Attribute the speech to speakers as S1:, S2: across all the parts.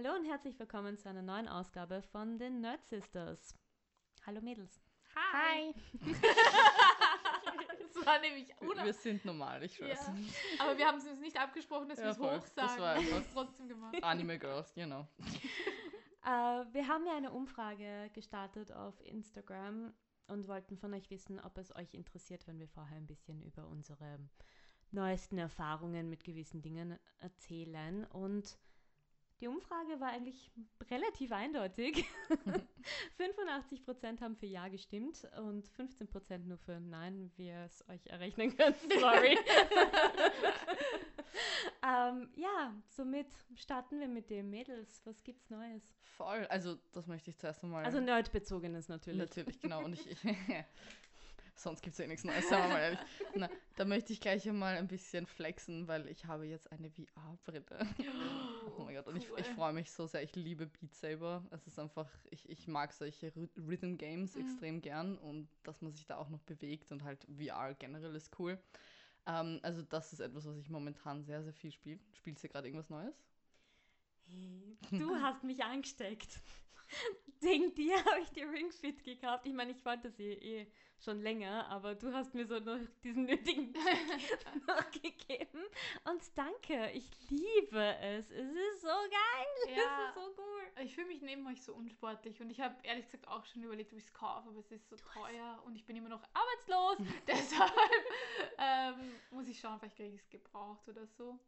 S1: Hallo und herzlich willkommen zu einer neuen Ausgabe von den Nerd Sisters. Hallo Mädels.
S2: Hi. das war nämlich
S3: Wir, wir sind normal, ich weiß.
S2: Ja. Aber wir haben es uns nicht abgesprochen, dass
S3: Ja,
S2: wir es hoch
S3: Das
S2: sagen.
S3: war
S2: Wir haben
S3: einfach-
S2: trotzdem gemacht.
S3: Anime Girls, genau.
S1: Äh, wir haben ja eine Umfrage gestartet auf Instagram und wollten von euch wissen, ob es euch interessiert, wenn wir vorher ein bisschen über unsere neuesten Erfahrungen mit gewissen Dingen erzählen. Und die Umfrage war eigentlich relativ eindeutig. 85% haben für Ja gestimmt und 15% nur für Nein, wie ihr es euch errechnen könnt. Sorry. ähm, ja, somit starten wir mit dem Mädels. Was gibt's Neues?
S3: Voll, also das möchte ich zuerst einmal.
S1: Also nerdbezogenes natürlich.
S3: Natürlich, genau. Und ich sonst gibt es eh nichts Neues, sagen wir mal ehrlich. Na, da möchte ich gleich einmal ein bisschen flexen, weil ich habe jetzt eine VR-Brille. Oh mein Gott, und ich, ich freue mich so sehr. Ich liebe Beat Saber. Es ist einfach, ich, ich mag solche Rhy- Rhythm Games
S2: Mhm.
S3: extrem gern und dass man sich da auch noch bewegt und halt VR generell ist cool. Ähm, also das ist etwas, was ich momentan sehr, sehr viel spiele. Spielst du gerade irgendwas Neues?
S1: Du hast mich angesteckt. Wegen dir habe ich die Ring Fit gekauft. Ich meine, ich wollte sie eh schon länger, aber du hast mir so noch diesen nötigen noch gegeben. Und danke, ich liebe es. Es ist so geil.
S2: Ja.
S1: Es ist so cool.
S2: Ich fühle mich neben euch so unsportlich und ich habe ehrlich gesagt auch schon überlegt, ob ich es kaufe, aber es ist so teuer und ich bin immer noch arbeitslos. Deshalb ähm, muss ich schauen, vielleicht kriege ich es gebraucht oder so.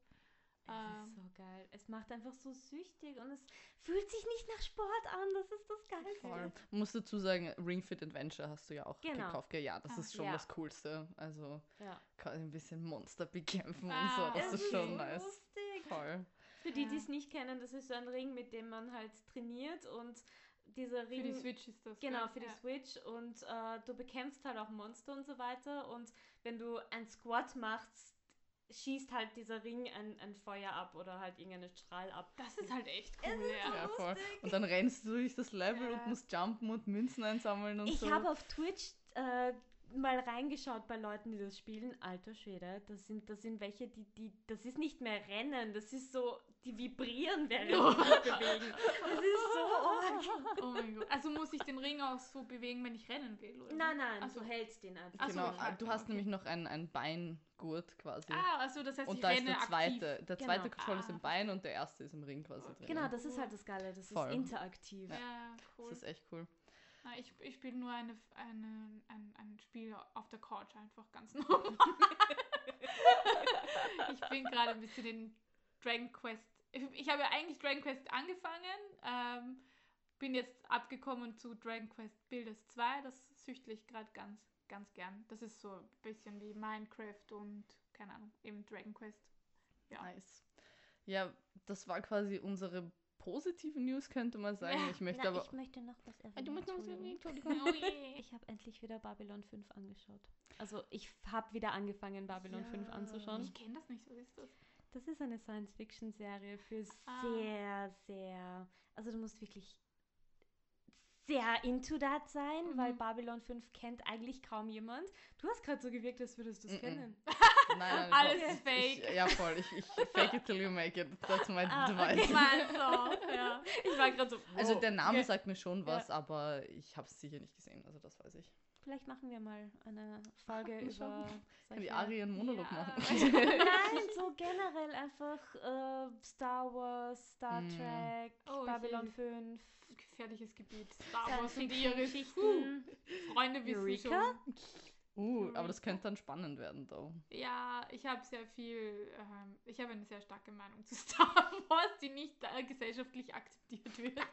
S1: Es
S2: Ähm,
S1: ist so geil. Es macht einfach so süchtig und es fühlt sich nicht nach Sport an. Das ist das Geilste.
S3: Voll. Man muss dazu sagen, Ring Fit Adventure hast du ja auch
S1: Genau.
S3: gekauft. Ja, das
S2: Ah,
S3: ist schon
S1: ja.
S3: das Coolste. Also
S1: Ja.
S3: kann ein bisschen Monster bekämpfen
S2: Ah,
S3: und so. Das ist
S2: ist
S3: schon nice.
S1: lustig.
S3: Voll.
S1: Für die, die es nicht kennen, das ist so ein Ring, mit dem man halt trainiert und dieser
S2: für
S1: Ring.
S2: die Switch ist das.
S1: Genau, für die
S2: ja.
S1: Switch und äh, du bekämpfst halt auch Monster und so weiter und wenn du ein Squat machst, schießt halt dieser Ring ein, ein Feuer ab oder halt irgendeinen Strahl ab.
S2: Das ist halt echt cool,
S1: ist
S2: ja.
S3: Ja, voll. Und dann rennst du durch das Level
S2: Ja.
S3: und musst jumpen und Münzen einsammeln und
S1: Ich
S3: so.
S1: habe auf Twitch äh, mal reingeschaut bei Leuten, die das spielen. Alter Schwede, das sind, das sind welche, die, die, das ist nicht mehr Rennen, das ist so, die vibrieren, während sie sich bewegen. Das ist so arg.
S2: Oh mein Gott. Also muss ich den Ring auch so bewegen, wenn ich rennen will, oder?
S1: Nein, nein,
S2: Ach so.
S1: du hältst den einfach.
S2: Ach so,
S3: genau,
S2: ich hab-
S3: du hast
S2: okay.
S3: nämlich noch ein, ein Beingurt quasi.
S2: Ah, also das heißt,
S3: und
S2: ich
S3: da ist der
S2: aktiv.
S3: zweite. Der zweite
S1: Genau.
S3: Controller ist
S2: Ah,
S3: im Bein und der erste ist im Ring quasi drin.
S1: Genau, das ist halt das Geile, das
S3: Voll.
S1: ist interaktiv.
S2: Ja, cool.
S3: Das ist echt cool.
S2: Na, ich ich spiele nur eine, eine, ein, ein Spiel auf der Couch, einfach ganz normal. ich bin gerade ein bisschen in Dragon Quest. Ich, ich habe ja eigentlich Dragon Quest angefangen, ähm, bin jetzt abgekommen zu Dragon Quest Builders 2. Das süchtle ich gerade ganz, ganz gern. Das ist so ein bisschen wie Minecraft und, keine Ahnung, eben Dragon Quest. Ja.
S3: Nice. Ja, das war quasi unsere positive News, könnte man sagen.
S2: Ja.
S3: Ich möchte
S1: Na,
S3: aber.
S1: ich möchte noch was erwähnen.
S3: Ah, du musst noch was erwähnen.
S2: Oh.
S1: Ich habe endlich wieder Babylon 5 angeschaut. Also ich habe wieder angefangen, Babylon 5
S3: Ja.
S1: anzuschauen.
S2: Ich kenne das nicht, was ist das?
S1: Das ist eine Science-Fiction-Serie für
S2: Ah.
S1: sehr, sehr... Also du musst wirklich sehr into that sein, weil
S2: Mhm.
S1: Babylon 5 kennt eigentlich kaum jemand. Du hast gerade so gewirkt, als würdest du es
S3: Mhm.
S1: kennen.
S3: Nein, nein,
S2: Alles ist fake.
S3: Ich, ja, voll. Ich, ich fake it till you make it. That's my
S1: Ah,
S3: device.
S1: okay.
S2: Du? Ja.
S1: Ich war gerade so...
S3: Also
S1: wow.
S3: der Name
S1: Okay.
S3: sagt mir schon was, aber ich habe es sicher nicht gesehen. Also das weiß ich.
S1: Vielleicht machen wir mal eine Folge
S3: Mal
S1: über.
S3: Kann die Ari einen Monolog
S2: Ja.
S3: machen?
S1: Nein, so generell einfach äh, Star Wars, Star
S3: Mm.
S1: Trek,
S2: Oh,
S1: Babylon
S2: je.
S1: 5,
S2: Gefährliches Gebiet. Star Wars und ihre
S1: Science-Fiction-Geschichten.
S2: Freunde wissen
S1: Eureka?
S2: schon.
S3: Uh, aber das könnte dann spannend werden, though.
S2: Ja, ich habe sehr viel, ähm, ich habe eine sehr starke Meinung zu Star Wars, die nicht äh, gesellschaftlich akzeptiert wird.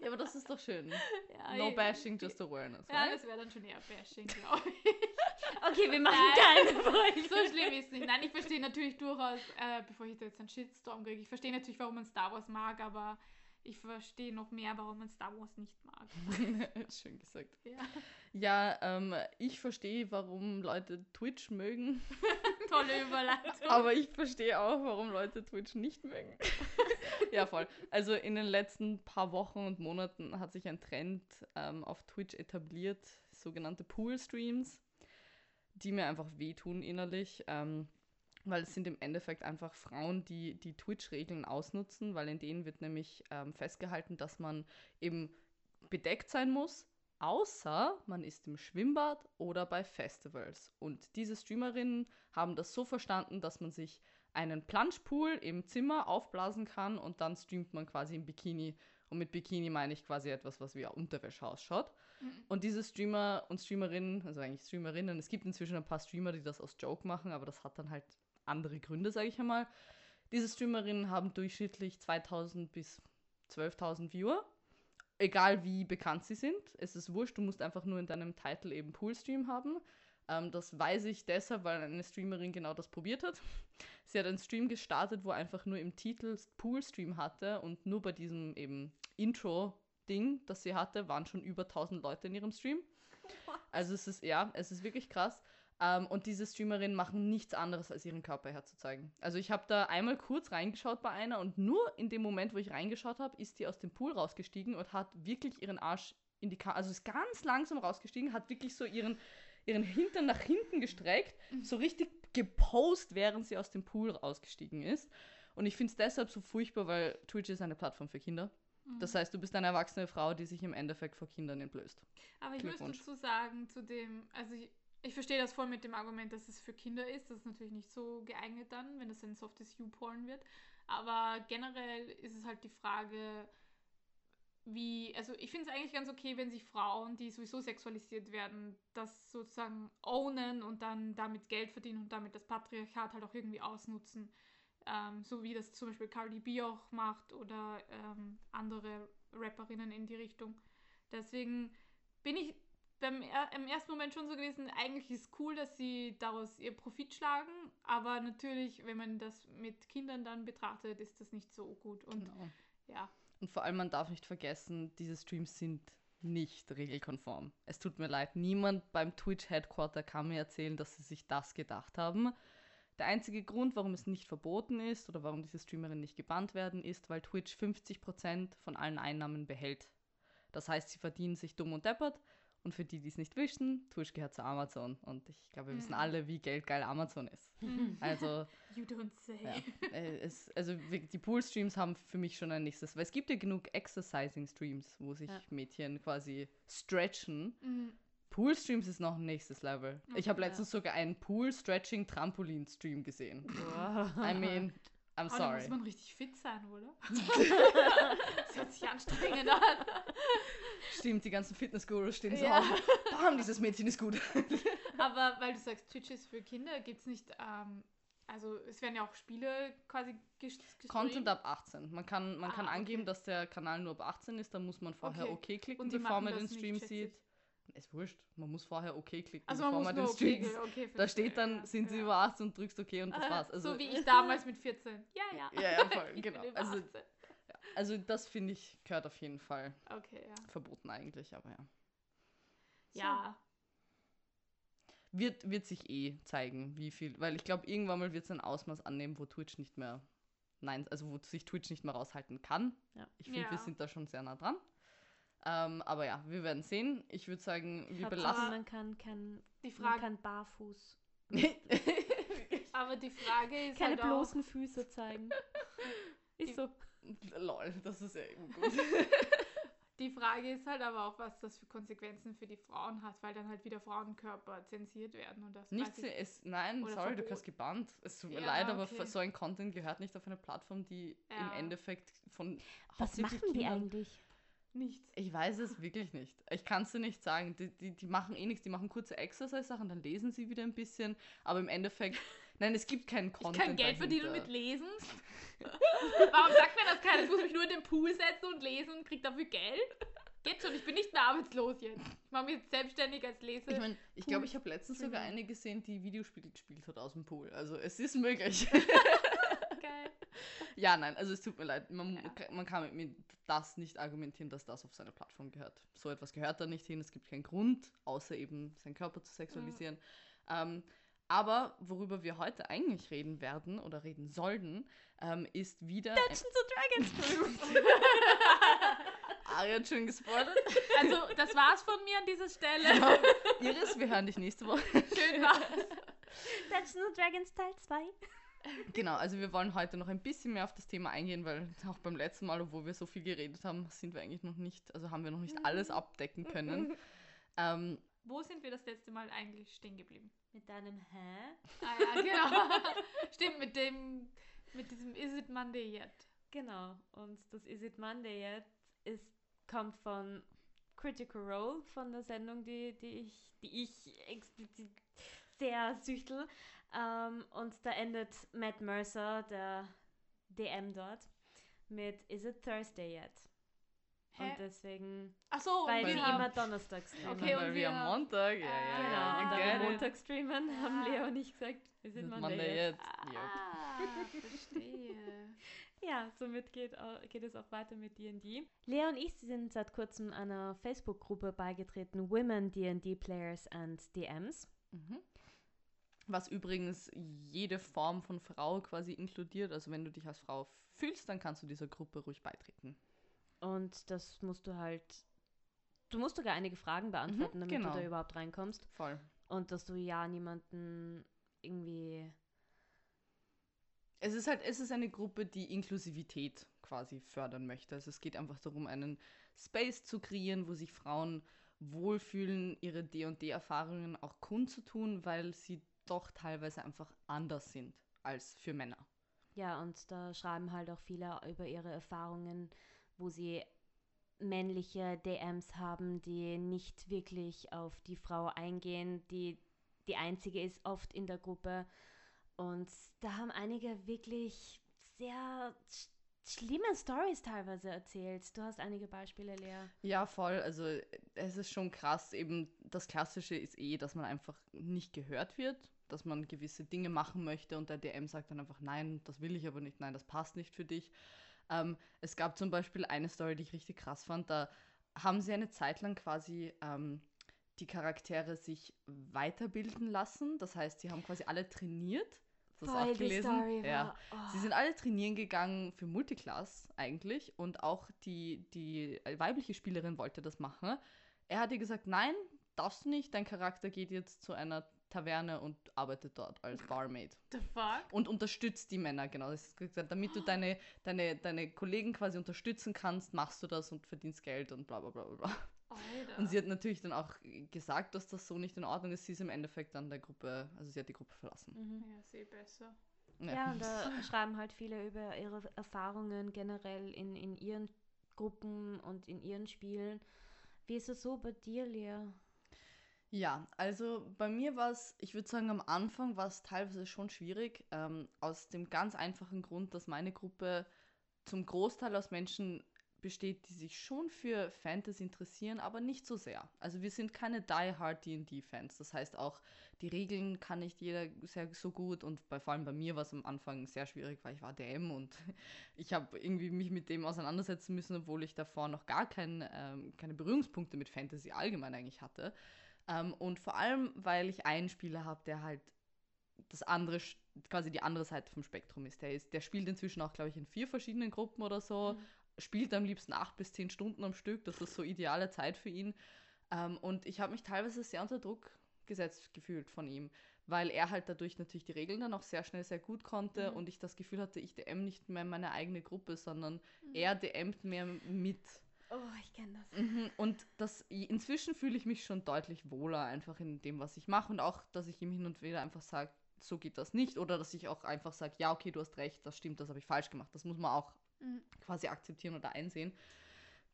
S3: Ja, aber das ist doch schön.
S2: Ja,
S3: No
S2: ich-
S3: bashing, just awareness.
S2: Ja,
S3: right?
S2: das wäre dann schon eher Bashing, glaube ich.
S1: Okay, wir machen keine Folge.
S2: So schlimm ist es nicht. Nein, ich verstehe natürlich durchaus, äh, bevor ich da jetzt einen Shitstorm kriege, ich verstehe natürlich, warum man Star Wars mag, aber ich verstehe noch mehr, warum man Star Wars nicht mag.
S3: Schön gesagt.
S2: Ja.
S3: Ja, ähm, ich verstehe, warum Leute Twitch mögen,
S2: Tolle Überleitung.
S3: aber ich verstehe auch, warum Leute Twitch nicht mögen. ja, voll. Also in den letzten paar Wochen und Monaten hat sich ein Trend ähm, auf Twitch etabliert, sogenannte Pool-Streams, die mir einfach wehtun innerlich. Ähm, weil es sind im Endeffekt einfach Frauen, die die Twitch-Regeln ausnutzen, weil in denen wird nämlich ähm, festgehalten, dass man eben bedeckt sein muss, außer man ist im Schwimmbad oder bei Festivals. Und diese Streamerinnen haben das so verstanden, dass man sich einen Planschpool im Zimmer aufblasen kann und dann streamt man quasi im Bikini. Und mit Bikini meine ich quasi etwas, was wie Unterwäsche ausschaut.
S2: Mhm.
S3: Und diese Streamer und Streamerinnen, also eigentlich Streamerinnen, es gibt inzwischen ein paar Streamer, die das aus Joke machen, aber das hat dann halt andere Gründe, sage ich einmal. Diese Streamerinnen haben durchschnittlich 2000 bis 12.000 Viewer. Egal wie bekannt sie sind, es ist wurscht, du musst einfach nur in deinem Titel eben Poolstream haben. Ähm, das weiß ich deshalb, weil eine Streamerin genau das probiert hat. Sie hat einen Stream gestartet, wo einfach nur im Titel Poolstream hatte und nur bei diesem eben Intro-Ding, das sie hatte, waren schon über 1000 Leute in ihrem Stream. Also es ist, ja, es ist wirklich krass. Ähm, und diese Streamerinnen machen nichts anderes, als ihren Körper herzuzeigen. Also ich habe da einmal kurz reingeschaut bei einer und nur in dem Moment, wo ich reingeschaut habe, ist die aus dem Pool rausgestiegen und hat wirklich ihren Arsch in die Kamera, also ist ganz langsam rausgestiegen, hat wirklich so ihren, ihren Hintern nach hinten gestreckt, so richtig gepost, während sie aus dem Pool rausgestiegen ist. Und ich finde es deshalb so furchtbar, weil Twitch ist eine Plattform für Kinder.
S2: Mhm.
S3: Das heißt, du bist eine erwachsene Frau, die sich im Endeffekt vor Kindern entblößt.
S2: Aber ich muss dazu sagen, zu dem, also ich, ich verstehe das voll mit dem Argument, dass es für Kinder ist. Das ist natürlich nicht so geeignet dann, wenn das ein softes U-Porn wird. Aber generell ist es halt die Frage, wie, also ich finde es eigentlich ganz okay, wenn sich Frauen, die sowieso sexualisiert werden, das sozusagen ownen und dann damit Geld verdienen und damit das Patriarchat halt auch irgendwie ausnutzen. Ähm, so wie das zum Beispiel Cardi B auch macht oder ähm, andere Rapperinnen in die Richtung. Deswegen bin ich beim, im ersten Moment schon so gewesen, eigentlich ist cool, dass sie daraus ihr Profit schlagen, aber natürlich, wenn man das mit Kindern dann betrachtet, ist das nicht so gut. Und
S3: Genau.
S2: ja,
S3: Und vor allem, man darf nicht vergessen, diese Streams sind nicht regelkonform. Es tut mir leid, niemand beim Twitch Headquarter kann mir erzählen, dass sie sich das gedacht haben. Der einzige Grund, warum es nicht verboten ist oder warum diese Streamerinnen nicht gebannt werden, ist, weil Twitch 50% von allen Einnahmen behält. Das heißt, sie verdienen sich dumm und deppert. Und für die, die es nicht wissen, Twitch gehört zu Amazon. Und ich glaube, wir wissen
S2: Mhm.
S3: alle, wie geldgeil Amazon ist. Also,
S2: you don't say.
S3: ja, äh, es, also die Pool-Streams haben für mich schon ein nächstes, weil es gibt ja genug Exercising-Streams, wo sich
S1: Ja.
S3: Mädchen quasi stretchen.
S2: Mhm.
S3: Pool-Streams ist noch ein nächstes Level. Ich habe letztens sogar einen Pool-Stretching-Trampolin-Stream gesehen.
S1: Wow.
S3: I mean, I'm
S2: Aber da
S3: sorry.
S2: muss man richtig fit sein, oder? das hört sich anstrengend an.
S3: Stimmt, die ganzen Fitness-Gurus stehen
S2: Ja.
S3: Hause. Bam, dieses Mädchen ist gut.
S2: Aber weil du sagst, Twitch ist für Kinder, gibt es nicht, ähm, also es werden ja auch Spiele quasi ges- gestreamt.
S3: Content ab 18. Man kann, man kann
S2: Ah, okay.
S3: angeben, dass der Kanal nur ab 18 ist, dann muss man vorher
S2: Okay.
S3: OK klicken,
S2: Und
S3: bevor man den Stream sieht. Ist wurscht, man muss vorher OK klicken,
S2: Also man
S3: bevor
S2: muss
S3: man
S2: nur
S3: den
S2: okay,
S3: Stream
S2: okay,
S3: Da steht dann,
S2: ja,
S3: sind sie
S2: ja.
S3: über 18 und drückst OK und das war's. Also,
S2: so wie ich damals mit 14. Ja, ja.
S3: Ja, ja, voll,
S2: Ich
S3: genau.
S2: Bin über
S3: Also-
S2: 18.
S3: also das finde ich, gehört auf jeden Fall
S2: Okay, ja.
S3: verboten eigentlich, aber ja.
S2: Ja.
S3: Wird, wird sich eh zeigen, wie viel, weil ich glaube, irgendwann mal wird es ein Ausmaß annehmen, wo Twitch nicht mehr, nein, also wo sich Twitch nicht mehr raushalten kann.
S1: Ja.
S3: Ich finde, wir
S2: Ja.
S3: sind da schon sehr nah dran. Ähm, aber ja, wir werden sehen. Ich würde sagen, wir belassen.
S1: man kann, kann,
S2: Die
S1: man
S2: Frage,
S1: kann barfuß
S2: aber die Frage ist
S1: keine
S2: halt auch,
S1: bloßen Füße zeigen. Ist so.
S3: Lol, das ist ja eben gut.
S2: die Frage ist halt aber auch, was das für Konsequenzen für die Frauen hat, weil dann halt wieder Frauenkörper zensiert werden und das
S3: Nicht,
S2: weiß ich-
S3: es, nein, sorry, du
S2: Verbot.
S3: kannst gebannt. Es tut mir
S2: Ja,
S3: leid, aber
S2: okay.
S3: so ein Content gehört nicht auf eine Plattform, die im
S2: Ja.
S3: Endeffekt von
S1: Was machen die eigentlich?
S2: Nichts.
S3: Ich weiß es wirklich nicht. Ich kann es dir nicht sagen. Die, die, die machen eh nichts. Die machen kurze Exercise-Sachen, dann lesen sie wieder ein bisschen. Aber im Endeffekt, nein, es gibt keinen
S2: Ich
S3: Content.
S2: kann Geld verdienen
S3: dahinter.
S2: mit Lesen. Warum sagt mir das keiner? Ich muss mich nur in den Pool setzen und lesen und krieg dafür Geld. Geht schon, ich bin nicht mehr arbeitslos jetzt. Ich mache mich jetzt selbstständig als Lese.
S3: Ich meine, ich glaube, ich habe letztens sogar eine gesehen, die Videospiele gespielt hat aus dem Pool. Also es ist möglich.
S2: Geil.
S3: ja, nein, also es tut mir leid. Man,
S2: Ja.
S3: man kann mit mir das nicht argumentieren, dass das auf seine Plattform gehört. So etwas gehört da nicht hin. Es gibt keinen Grund, außer eben seinen Körper zu sexualisieren. Ähm, aber worüber wir heute eigentlich reden werden oder reden sollten, ähm, ist wieder.
S1: Dungeons and Dragons.
S3: Aria hat schon gespoilert.
S2: Also, das war's von mir an dieser Stelle.
S3: Iris, wir hören dich nächste Woche.
S2: Schön war's.
S1: Dungeons and Dragons Teil 2.
S3: Genau, also wir wollen heute noch ein bisschen mehr auf das Thema eingehen, weil auch beim letzten Mal, obwohl wir so viel geredet haben, sind wir eigentlich noch nicht, also haben wir noch nicht alles abdecken können. ähm,
S2: Wo sind wir das letzte Mal eigentlich stehen geblieben?
S1: Mit deinem Hä?
S2: Ah ja, genau. Stimmt, mit dem, mit diesem Is it Monday yet?
S1: Genau. Und das Is It Monday Yet ist, kommt von Critical Role, von der Sendung, die, die, ich, die ich explizit sehr süchtel. Ähm, und da endet Matt Mercer, der DM dort, mit Is it Thursday yet?
S2: Hä?
S1: Und deswegen,
S2: Ach so,
S1: weil
S2: wir
S1: wir
S2: haben-
S1: immer donnerstags streamen.
S2: Okay, und
S3: weil wir
S2: wir-
S3: am Montag, ja,
S2: Ah,
S3: ja,
S1: Genau,
S3: ja,
S1: und
S3: I
S1: dann am
S3: it.
S1: Montag streamen, haben
S2: Ah.
S1: Leo und ich gesagt, Is it Monday,
S3: Monday
S1: yet?
S3: yet? Yep.
S2: Ah, verstehe.
S1: Ja, somit geht, geht es auch weiter mit D&D. Lea und ich sind seit kurzem einer Facebook-Gruppe beigetreten, Women D&D Players and DMs.
S3: Mhm. Was übrigens jede Form von Frau quasi inkludiert. Also wenn du dich als Frau fühlst, dann kannst du dieser Gruppe ruhig beitreten.
S1: Und das musst du halt, du musst sogar einige Fragen beantworten,
S3: Mhm,
S1: damit
S3: genau.
S1: du da überhaupt reinkommst.
S3: Voll.
S1: Und dass du ja niemanden irgendwie,
S3: Es ist halt, es ist eine Gruppe, die Inklusivität quasi fördern möchte. Also es geht einfach darum, einen Space zu kreieren, wo sich Frauen wohlfühlen, ihre D&D-Erfahrungen auch kundzutun, weil sie doch teilweise einfach anders sind als für Männer.
S1: ja, und da schreiben halt auch viele über ihre Erfahrungen, wo sie männliche DMs haben, die nicht wirklich auf die Frau eingehen, die die einzige ist oft in der Gruppe. Und da haben einige wirklich sehr sch schlimme Stories teilweise erzählt. Du hast einige Beispiele, Lea.
S3: Ja, voll. Also es ist schon krass. Eben das Klassische ist eh, dass man einfach nicht gehört wird, dass man gewisse Dinge machen möchte und der DM sagt dann einfach, nein, das will ich aber nicht, nein, das passt nicht für dich. Ähm, es gab zum Beispiel eine Story, die ich richtig krass fand. Da haben sie eine Zeit lang quasi ähm, die Charaktere sich weiterbilden lassen. Das heißt, sie haben quasi alle trainiert. Das auch gelesen? ja.
S1: oh.
S3: Sie sind alle trainieren gegangen für Multiclass eigentlich und auch die, die weibliche Spielerin wollte das machen. Er hat ihr gesagt, nein, darfst du nicht, dein Charakter geht jetzt zu einer Taverne und arbeitet dort als Barmaid.
S2: The fuck?
S3: Und unterstützt die Männer, genau. Das ist gesagt, damit du deine, deine, deine Kollegen quasi unterstützen kannst, machst du das und verdienst Geld und bla bla bla bla, bla.
S2: Alter.
S3: Und sie hat natürlich dann auch gesagt, dass das so nicht in Ordnung ist. Sie ist im Endeffekt dann der Gruppe, also sie hat die Gruppe verlassen.
S1: Mhm.
S2: ja, sehr besser.
S1: Ja, und da schreiben halt viele über ihre Erfahrungen generell in, in ihren Gruppen und in ihren Spielen. Wie ist es so bei dir, Lea?
S3: Ja, also bei mir war es, ich würde sagen, am Anfang war es teilweise schon schwierig, ähm, aus dem ganz einfachen Grund, dass meine Gruppe zum Großteil aus Menschen besteht, die sich schon für Fantasy interessieren, aber nicht so sehr. Also wir sind keine die-hard D&D-Fans. Das heißt auch, die Regeln kann nicht jeder sehr so gut und bei, vor allem bei mir war es am Anfang sehr schwierig, weil ich war DM und ich habe irgendwie mich mit dem auseinandersetzen müssen, obwohl ich davor noch gar kein, ähm, keine Berührungspunkte mit Fantasy allgemein eigentlich hatte. Ähm, und vor allem, weil ich einen Spieler habe, der halt das andere, quasi die andere Seite vom Spektrum ist. Der, ist, der spielt inzwischen auch, glaube ich, in vier verschiedenen Gruppen oder so, spielt am liebsten acht bis zehn Stunden am Stück. Das ist so ideale Zeit für ihn. Ähm, und ich habe mich teilweise sehr unter Druck gesetzt gefühlt von ihm, weil er halt dadurch natürlich die Regeln dann auch sehr schnell sehr gut konnte
S2: Mhm.
S3: und ich das Gefühl hatte, ich DM nicht mehr meine eigene Gruppe, sondern er DMt mehr mit.
S1: Oh, ich kenne das.
S3: Mhm, Und das, inzwischen fühle ich mich schon deutlich wohler einfach in dem, was ich mache und auch, dass ich ihm hin und wieder einfach sage, so geht das nicht oder dass ich auch einfach sage, ja, okay, du hast recht, das stimmt, das habe ich falsch gemacht. Das muss man auch
S2: Mhm.
S3: quasi akzeptieren oder einsehen.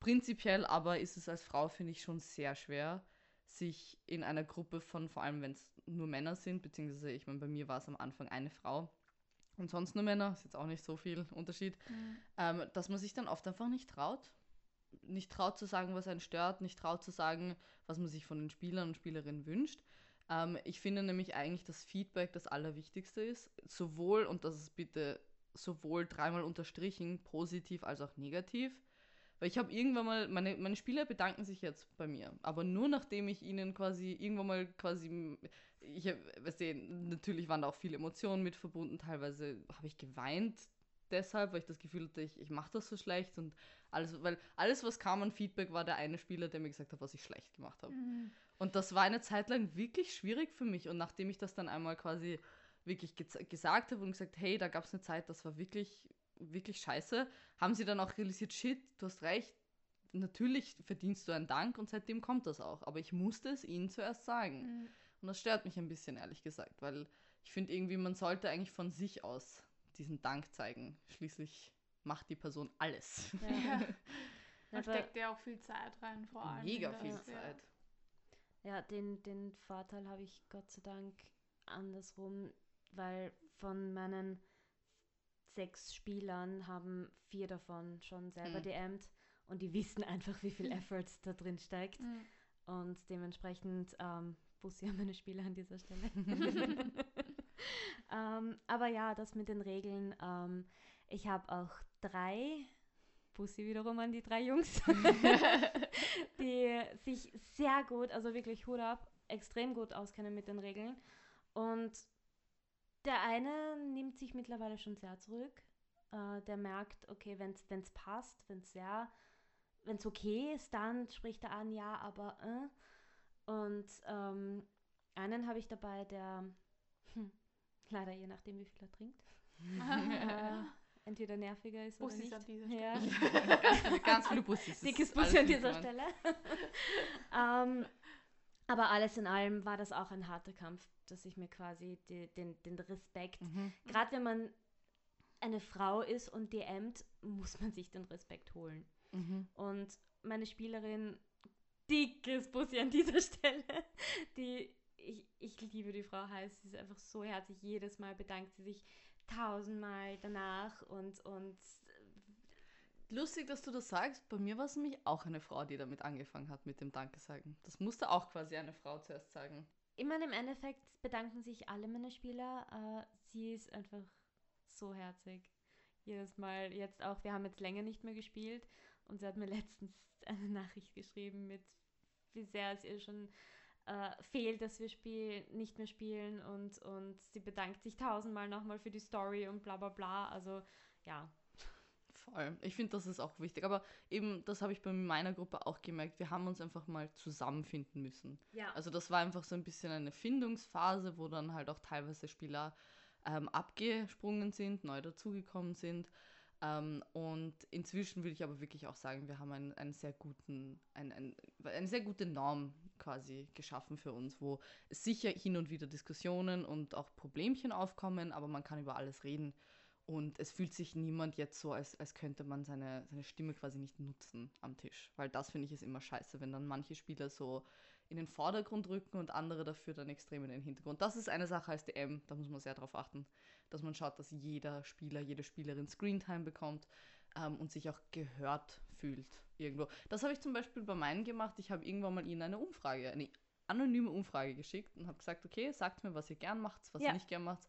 S3: Prinzipiell aber ist es als Frau, finde ich, schon sehr schwer, sich in einer Gruppe von, vor allem wenn es nur Männer sind, beziehungsweise, ich meine, bei mir war es am Anfang eine Frau und sonst nur Männer, ist jetzt auch nicht so viel Unterschied,
S2: Mhm.
S3: ähm, dass man sich dann oft einfach nicht traut. Nicht traut zu sagen, was einen stört, nicht traut zu sagen, was man sich von den Spielern und Spielerinnen wünscht. Ähm, ich finde nämlich eigentlich, dass Feedback das Allerwichtigste ist. Sowohl, und das ist bitte sowohl dreimal unterstrichen, positiv als auch negativ. Weil ich habe irgendwann mal, meine, meine Spieler bedanken sich jetzt bei mir, aber nur nachdem ich ihnen quasi irgendwann mal quasi, ich weißt natürlich waren da auch viele Emotionen mit verbunden, teilweise habe ich geweint deshalb, weil ich das Gefühl hatte, ich, ich mache das so schlecht und alles, weil alles, was kam an Feedback, war der eine Spieler, der mir gesagt hat, was ich schlecht gemacht habe.
S2: Mhm.
S3: Und das war eine Zeit lang wirklich schwierig für mich. Und nachdem ich das dann einmal quasi wirklich gesagt habe und gesagt, hey, da gab es eine Zeit, das war wirklich, wirklich scheiße, haben sie dann auch realisiert, shit, du hast recht, natürlich verdienst du einen Dank und seitdem kommt das auch. Aber ich musste es ihnen zuerst sagen. Mhm. Und das stört mich ein bisschen, ehrlich gesagt, weil ich finde irgendwie, man sollte eigentlich von sich aus diesen Dank zeigen. Schließlich macht die Person alles. Ja.
S2: da steckt ja auch viel Zeit rein, vor allem.
S3: Mega viel Zeit.
S1: Ja, den, den Vorteil habe ich Gott sei Dank andersrum, weil von meinen sechs Spielern haben vier davon schon selber hm. DMt und die wissen einfach, wie viel Efforts da drin steckt. Mhm. Und dementsprechend ähm, Bussi an meine Spieler an dieser Stelle. ähm, aber ja, das mit den Regeln. Ähm, ich habe auch drei, Bussi wiederum an die drei Jungs, die sich sehr gut, also wirklich Hut ab, extrem gut auskennen mit den Regeln. Und der eine nimmt sich mittlerweile schon sehr zurück. Äh, der merkt, okay, wenn es passt, wenn es sehr, wenn es okay ist, dann spricht er an, ja, aber äh. Und ähm, einen habe ich dabei, der hm, leider je nachdem, wie viel er trinkt, äh, entweder nerviger ist Bussis oder nicht.
S2: an dieser Stelle.
S1: Ja.
S3: ganz, viele, ganz viele Bussis.
S1: Dickes Bussi an dieser Stelle. ähm, aber alles in allem war das auch ein harter Kampf, dass ich mir quasi die, den, den Respekt, mhm. gerade wenn man eine Frau ist und DMt, muss man sich den Respekt holen. Mhm. Und meine Spielerin, dickes Bussi an dieser Stelle, die ich, ich liebe die Frau heiß, sie ist einfach so herzlich. Jedes Mal bedankt sie sich tausendmal danach und, und
S3: Lustig, dass du das sagst. Bei mir war es nämlich auch eine Frau, die damit angefangen hat mit dem Danke sagen. Das musste auch quasi eine Frau zuerst sagen.
S1: Ich meine, im Endeffekt bedanken sich alle meine Spieler. Uh, sie ist einfach so herzig. Jedes Mal, jetzt auch, wir haben jetzt länger nicht mehr gespielt und sie hat mir letztens eine Nachricht geschrieben mit, wie sehr es ihr schon äh, fehlt, dass wir spiel nicht mehr spielen und, und sie bedankt sich tausendmal nochmal für die Story und bla bla bla. Also ja.
S3: Voll. Ich finde, das ist auch wichtig. Aber eben, das habe ich bei meiner Gruppe auch gemerkt. Wir haben uns einfach mal zusammenfinden müssen.
S1: Ja.
S3: Also das war einfach so ein bisschen eine Findungsphase, wo dann halt auch teilweise Spieler ähm, abgesprungen sind, neu dazugekommen sind. Ähm, und inzwischen würde ich aber wirklich auch sagen, wir haben einen, einen sehr guten, ein, ein, eine sehr gute Norm quasi geschaffen für uns, wo sicher hin und wieder Diskussionen und auch Problemchen aufkommen, aber man kann über alles reden. Und es fühlt sich niemand jetzt so, als, als könnte man seine, seine Stimme quasi nicht nutzen am Tisch. Weil das finde ich ist immer scheiße, wenn dann manche Spieler so in den Vordergrund rücken und andere dafür dann extrem in den Hintergrund. Das ist eine Sache als DM, da muss man sehr darauf achten, dass man schaut, dass jeder Spieler, jede Spielerin Screentime bekommt ähm, und sich auch gehört fühlt irgendwo. Das habe ich zum Beispiel bei meinen gemacht. Ich habe irgendwann mal ihnen eine Umfrage, eine anonyme Umfrage geschickt und habe gesagt, okay, sagt mir, was ihr gern macht, was ja. ihr nicht gern macht.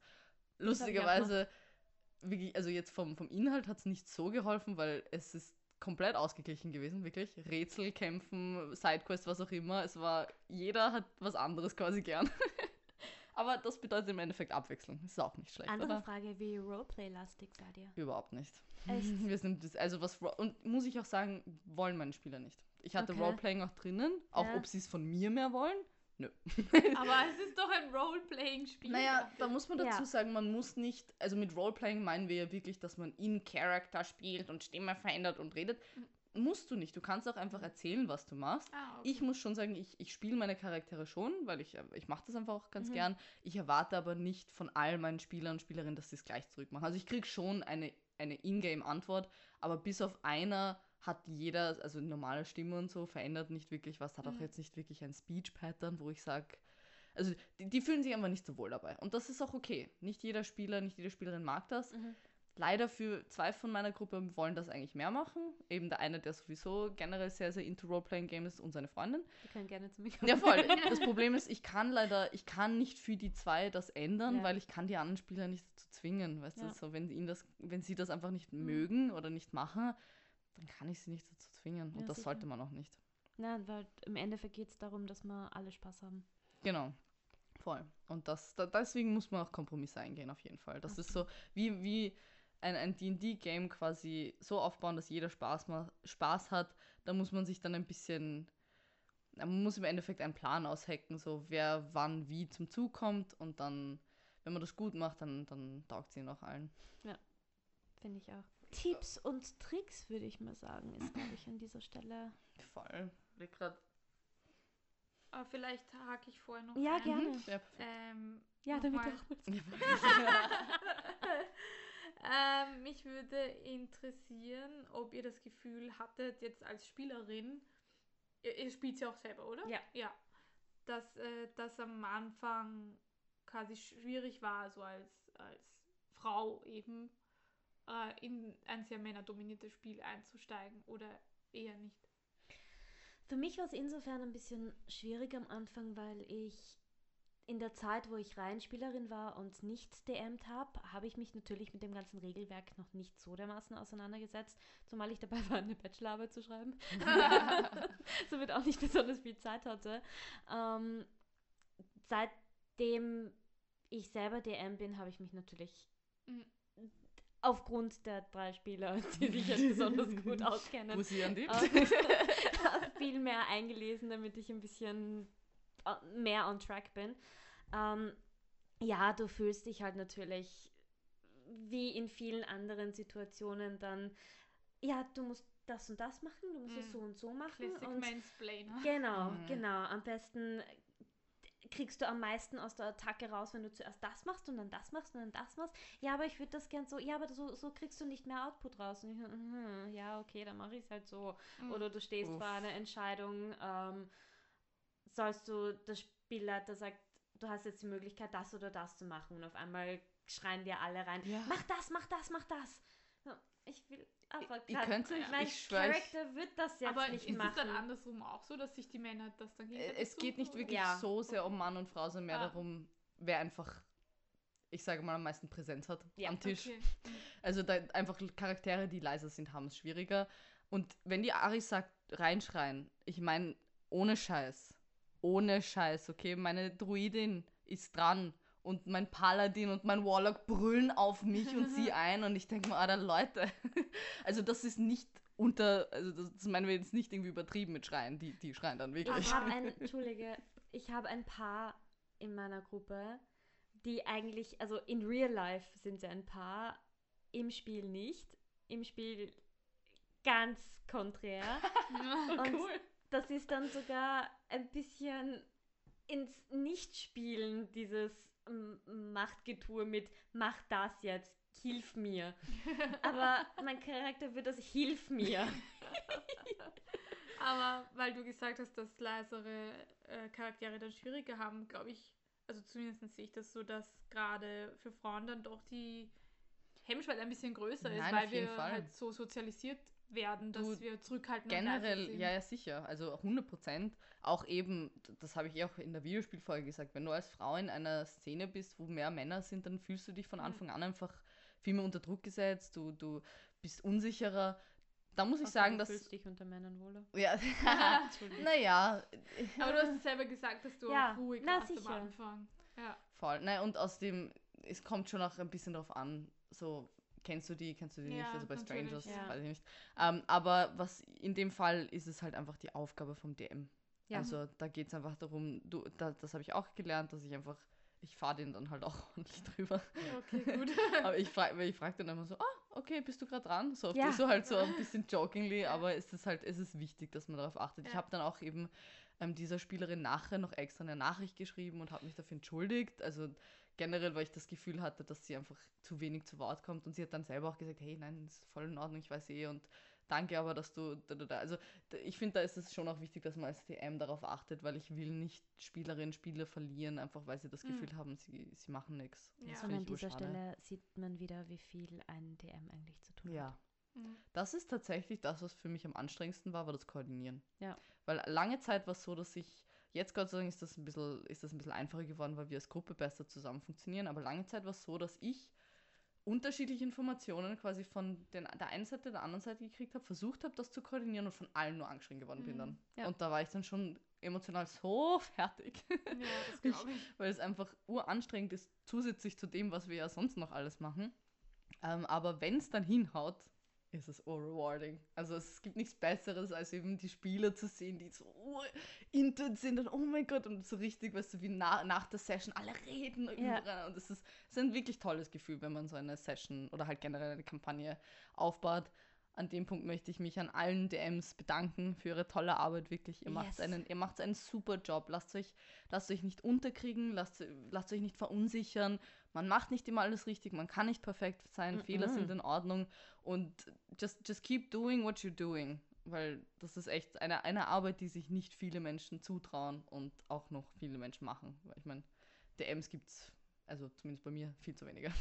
S3: Lustigerweise, also jetzt vom, vom Inhalt hat es nicht so geholfen, weil es ist komplett ausgeglichen gewesen, wirklich. Rätsel, Kämpfen, Sidequest, was auch immer. Es war, jeder hat was anderes quasi gern. Aber das bedeutet im Endeffekt Abwechslung. Das ist auch nicht schlecht.
S1: Andere
S3: oder?
S1: Frage, wie Roleplay-lastig seid ihr?
S3: Überhaupt nicht.
S1: Echt?
S3: Wir sind das, also was und muss ich auch sagen, wollen meine Spieler nicht. Ich hatte okay. Roleplaying auch drinnen, auch ja. ob sie es von mir mehr wollen. Nö.
S2: Aber es ist doch ein Roleplaying-Spiel.
S3: Naja, da muss man dazu ja. sagen, man muss nicht, also mit Roleplaying meinen wir ja wirklich, dass man in Character spielt und Stimme verändert und redet. Musst du nicht. Du kannst auch einfach erzählen, was du machst. Ah, okay. Ich muss schon sagen, ich, ich spiele meine Charaktere schon, weil ich, ich mache das einfach auch ganz mhm. gern. Ich erwarte aber nicht von all meinen Spielern und Spielerinnen, dass sie es gleich zurückmachen. Also ich kriege schon eine, eine Ingame-Antwort, aber bis auf einer hat jeder, also normale Stimme und so, verändert nicht wirklich was, hat auch mhm. jetzt nicht wirklich ein Speech-Pattern, wo ich sage, also die, die, fühlen sich einfach nicht so wohl dabei. Und das ist auch okay. Nicht jeder Spieler, nicht jede Spielerin mag das. Mhm. Leider für zwei von meiner Gruppe wollen das eigentlich mehr machen. Eben der eine, der sowieso generell sehr, sehr into Role-Playing-Game ist und seine Freundin.
S1: Die können gerne zu mir kommen.
S3: Ja, voll. Das Problem ist, ich kann leider, ich kann nicht für die zwei das ändern, ja. weil ich kann die anderen Spieler nicht dazu zwingen. Weißt ja. du, so, wenn, ihnen das, wenn sie das einfach nicht mhm. mögen oder nicht machen, dann kann ich sie nicht dazu zwingen. Ja, und das sicher. sollte man auch nicht.
S1: Nein, weil im Endeffekt geht es darum, dass wir alle Spaß haben.
S3: Genau. Voll. Und das, da, deswegen muss man auch Kompromisse eingehen, auf jeden Fall. Das okay. ist so, wie, wie ein, ein D&D-Game quasi so aufbauen, dass jeder Spaß, Spaß hat, da muss man sich dann ein bisschen, man muss im Endeffekt einen Plan aushacken, so wer wann wie zum Zug kommt und dann wenn man das gut macht, dann, dann taugt sie noch allen.
S1: Finde ich auch. Tipps und Tricks, würde ich mal sagen, ist, glaube ich, an dieser Stelle.
S3: Voll. Blick grad.
S2: Aber vielleicht hake ich vorher noch
S1: Ja,
S2: ein.
S1: gerne.
S3: Ja.
S2: Ähm,
S1: Ja, damit
S2: nochmal.
S1: auch.
S2: ähm, mich würde interessieren, ob ihr das Gefühl hattet, jetzt als Spielerin, ihr, ihr spielt ja auch selber, oder?
S1: Ja.
S2: Ja. Dass äh, das am Anfang quasi schwierig war, so als, als Frau eben äh, in ein sehr männerdominiertes Spiel einzusteigen oder eher nicht.
S1: Für mich war es insofern ein bisschen schwierig am Anfang, weil ich in der Zeit, wo ich Reihenspielerin war und nicht DMt habe, habe ich mich natürlich mit dem ganzen Regelwerk noch nicht so dermaßen auseinandergesetzt, zumal ich dabei war, eine Bachelorarbeit zu schreiben. Somit auch nicht besonders viel Zeit hatte. Ähm, seitdem ich selber DM bin, habe ich mich natürlich
S2: Mhm.
S1: Aufgrund der drei Spieler, die sich jetzt besonders gut auskennen,
S3: Bussi an die.
S1: äh, viel mehr eingelesen, damit ich ein bisschen äh, mehr on track bin. Ähm, ja, du fühlst dich halt natürlich wie in vielen anderen Situationen dann, ja, du musst das und das machen, du musst es
S2: Mhm.
S1: so und so machen.
S2: Classic
S1: Und
S2: Mansplainer.
S1: genau,
S3: Mhm.
S1: genau. Am besten kriegst du am meisten aus der Attacke raus, wenn du zuerst das machst und dann das machst und dann das machst. Ja, aber ich würde das gern so, ja, aber so, so kriegst du nicht mehr Output raus. Und ich, mhm, ja, okay, dann mache ich es halt so.
S2: Mhm.
S1: Oder du stehst
S3: Uff.
S1: vor einer Entscheidung, ähm, sollst du, der Spielleiter sagt, du hast jetzt die Möglichkeit, das oder das zu machen. Und auf einmal schreien dir alle rein,
S3: Ja.
S1: mach das, mach das, mach das. Ich will aber
S3: Ich
S1: grad-
S3: könnte-
S1: mein
S3: ich schwör, ich-
S1: Charakter wird das jetzt
S2: Aber
S1: nicht
S2: ist
S1: machen.
S2: es dann andersrum auch so, dass sich die Männer das dann
S3: Äh,
S2: gegenseitig
S3: Es geht nicht wirklich
S1: Ja.
S3: so sehr um Mann und Frau, sondern mehr
S2: Ah.
S3: darum, wer einfach, ich sage mal, am meisten Präsenz hat
S1: Ja.
S3: am? Tisch.
S2: Okay.
S3: Also da einfach Charaktere, die leiser sind, haben es schwieriger. Und wenn die Ari sagt, reinschreien, ich meine, ohne Scheiß, ohne Scheiß, okay, meine Druidin ist dran und mein Paladin und mein Warlock brüllen auf mich und sie ein und ich denke mir, Alter, Leute, also das ist nicht unter, also das, das meinen wir jetzt nicht irgendwie übertrieben mit Schreien, die, die schreien dann wirklich.
S1: Ich habe ein, Entschuldige, ich habe ein paar in meiner Gruppe, die eigentlich, also in real life sind sie ein paar, im Spiel nicht. Im Spiel ganz konträr. Und
S2: cool.
S1: das ist dann sogar ein bisschen ins Nichtspielen dieses Machtgetue mit mach das jetzt, hilf mir. Aber mein Charakter wird das hilf mir.
S2: Aber weil du gesagt hast, dass leisere äh, Charaktere dann schwieriger haben, glaube ich, also zumindest sehe ich das so, dass gerade für Frauen dann doch die Hemmschwelle ein bisschen größer ist,
S3: Nein,
S2: weil
S3: auf jeden
S2: wir
S3: Fall.
S2: halt so sozialisiert werden, dass
S3: Du,
S2: wir zurückhaltend leise
S3: Generell,
S2: sind.
S3: ja, ja, sicher. Also 100 Prozent. Auch eben, das habe ich eh auch in der Videospielfolge gesagt, wenn du als Frau in einer Szene bist, wo mehr Männer sind, dann fühlst du dich von
S2: Mhm.
S3: Anfang an einfach viel mehr unter Druck gesetzt, du, du bist unsicherer. Da muss ich
S1: Außer
S3: sagen,
S1: du
S3: dass.
S1: fühlst dich unter Männern wohler.
S3: Ja, naja,
S2: Aber du hast es selber gesagt, dass du
S1: Ja,
S2: auch ruhig
S1: na,
S2: warst am
S1: sicher.
S2: Anfang. Ja.
S3: voll. Nein, und außerdem, es kommt schon auch ein bisschen darauf an, so. Kennst du die, kennst du die nicht?
S2: Ja,
S3: Also bei Strangers,
S1: ja.
S3: weiß ich nicht. Ähm, aber was in dem Fall ist es halt einfach die Aufgabe vom DM.
S1: Ja.
S3: Also da geht es einfach darum, du, da, das habe ich auch gelernt, dass ich einfach, ich fahre den dann halt auch ordentlich drüber.
S2: Okay, gut.
S3: aber ich frage ich frag dann immer so, ah, okay, bist du gerade dran? So,
S1: Ja.
S3: so halt so ein bisschen jokingly, aber es ist halt, es ist wichtig, dass man darauf achtet. Ich habe dann auch eben ähm, dieser Spielerin nachher noch extra eine Nachricht geschrieben und habe mich dafür entschuldigt. Also generell, weil ich das Gefühl hatte, dass sie einfach zu wenig zu Wort kommt und sie hat dann selber auch gesagt, hey, nein, ist voll in Ordnung, ich weiß eh und danke aber, dass du da, da, da. Also ich finde, da ist es schon auch wichtig, dass man als DM darauf achtet, weil ich will nicht Spielerinnen, Spieler verlieren, einfach weil sie das
S2: Mhm.
S3: Gefühl haben, sie, sie machen nichts.
S2: Ja.
S1: Und an dieser Stelle sieht man wieder, wie viel ein DM eigentlich zu tun
S3: Ja.
S1: hat.
S2: Mhm.
S3: Das ist tatsächlich das, was für mich am anstrengendsten war, war das Koordinieren.
S1: Ja.
S3: Weil lange Zeit war es so, dass ich, jetzt Gott sei Dank ist das ein bisschen, ist das ein bisschen einfacher geworden, weil wir als Gruppe besser zusammen funktionieren, aber lange Zeit war es so, dass ich unterschiedliche Informationen quasi von den, der einen Seite, der anderen Seite gekriegt habe, versucht habe, das zu koordinieren und von allen nur angeschrien geworden bin
S2: Mhm.
S3: dann.
S1: Ja.
S3: Und da war ich dann schon emotional so fertig,
S2: Ja, das glaube ich.
S3: weil es einfach uranstrengend ist, zusätzlich zu dem, was wir ja sonst noch alles machen. Ähm, aber wenn es dann hinhaut, ist es oh rewarding. Also es gibt nichts Besseres, als eben die Spieler zu sehen, die so oh, into sind und oh mein Gott und so richtig, weißt du, wie na, nach der Session alle reden
S1: Ja.
S3: und es ist, es ist ein wirklich tolles Gefühl, wenn man so eine Session oder halt generell eine Kampagne aufbaut. An dem Punkt möchte ich mich an allen DMs bedanken für ihre tolle Arbeit, wirklich. Ihr macht
S1: Yes.
S3: einen, ihr macht einen super Job. Lasst euch, lasst euch nicht unterkriegen, lasst, lasst euch nicht verunsichern. Man macht nicht immer alles richtig, man kann nicht perfekt sein, Fehler
S1: Mhm.
S3: sind in Ordnung und just, just keep doing what you're doing. Weil das ist echt eine, eine Arbeit, die sich nicht viele Menschen zutrauen und auch noch viele Menschen machen. Weil ich meine, DMs gibt es, also zumindest bei mir, viel zu wenige.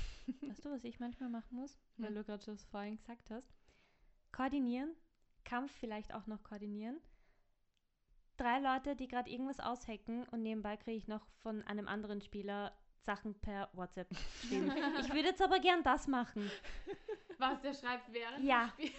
S1: Weißt du, was ich manchmal machen muss, weil
S3: Hm.
S1: du gerade das vorhin gesagt hast? Koordinieren, Kampf vielleicht auch noch koordinieren. Drei Leute, die gerade irgendwas aushacken und nebenbei kriege ich noch von einem anderen Spieler Sachen per WhatsApp geschrieben. ich würde jetzt aber gern das machen.
S2: Was der schreibt während
S1: Ja.
S2: dem Spiel.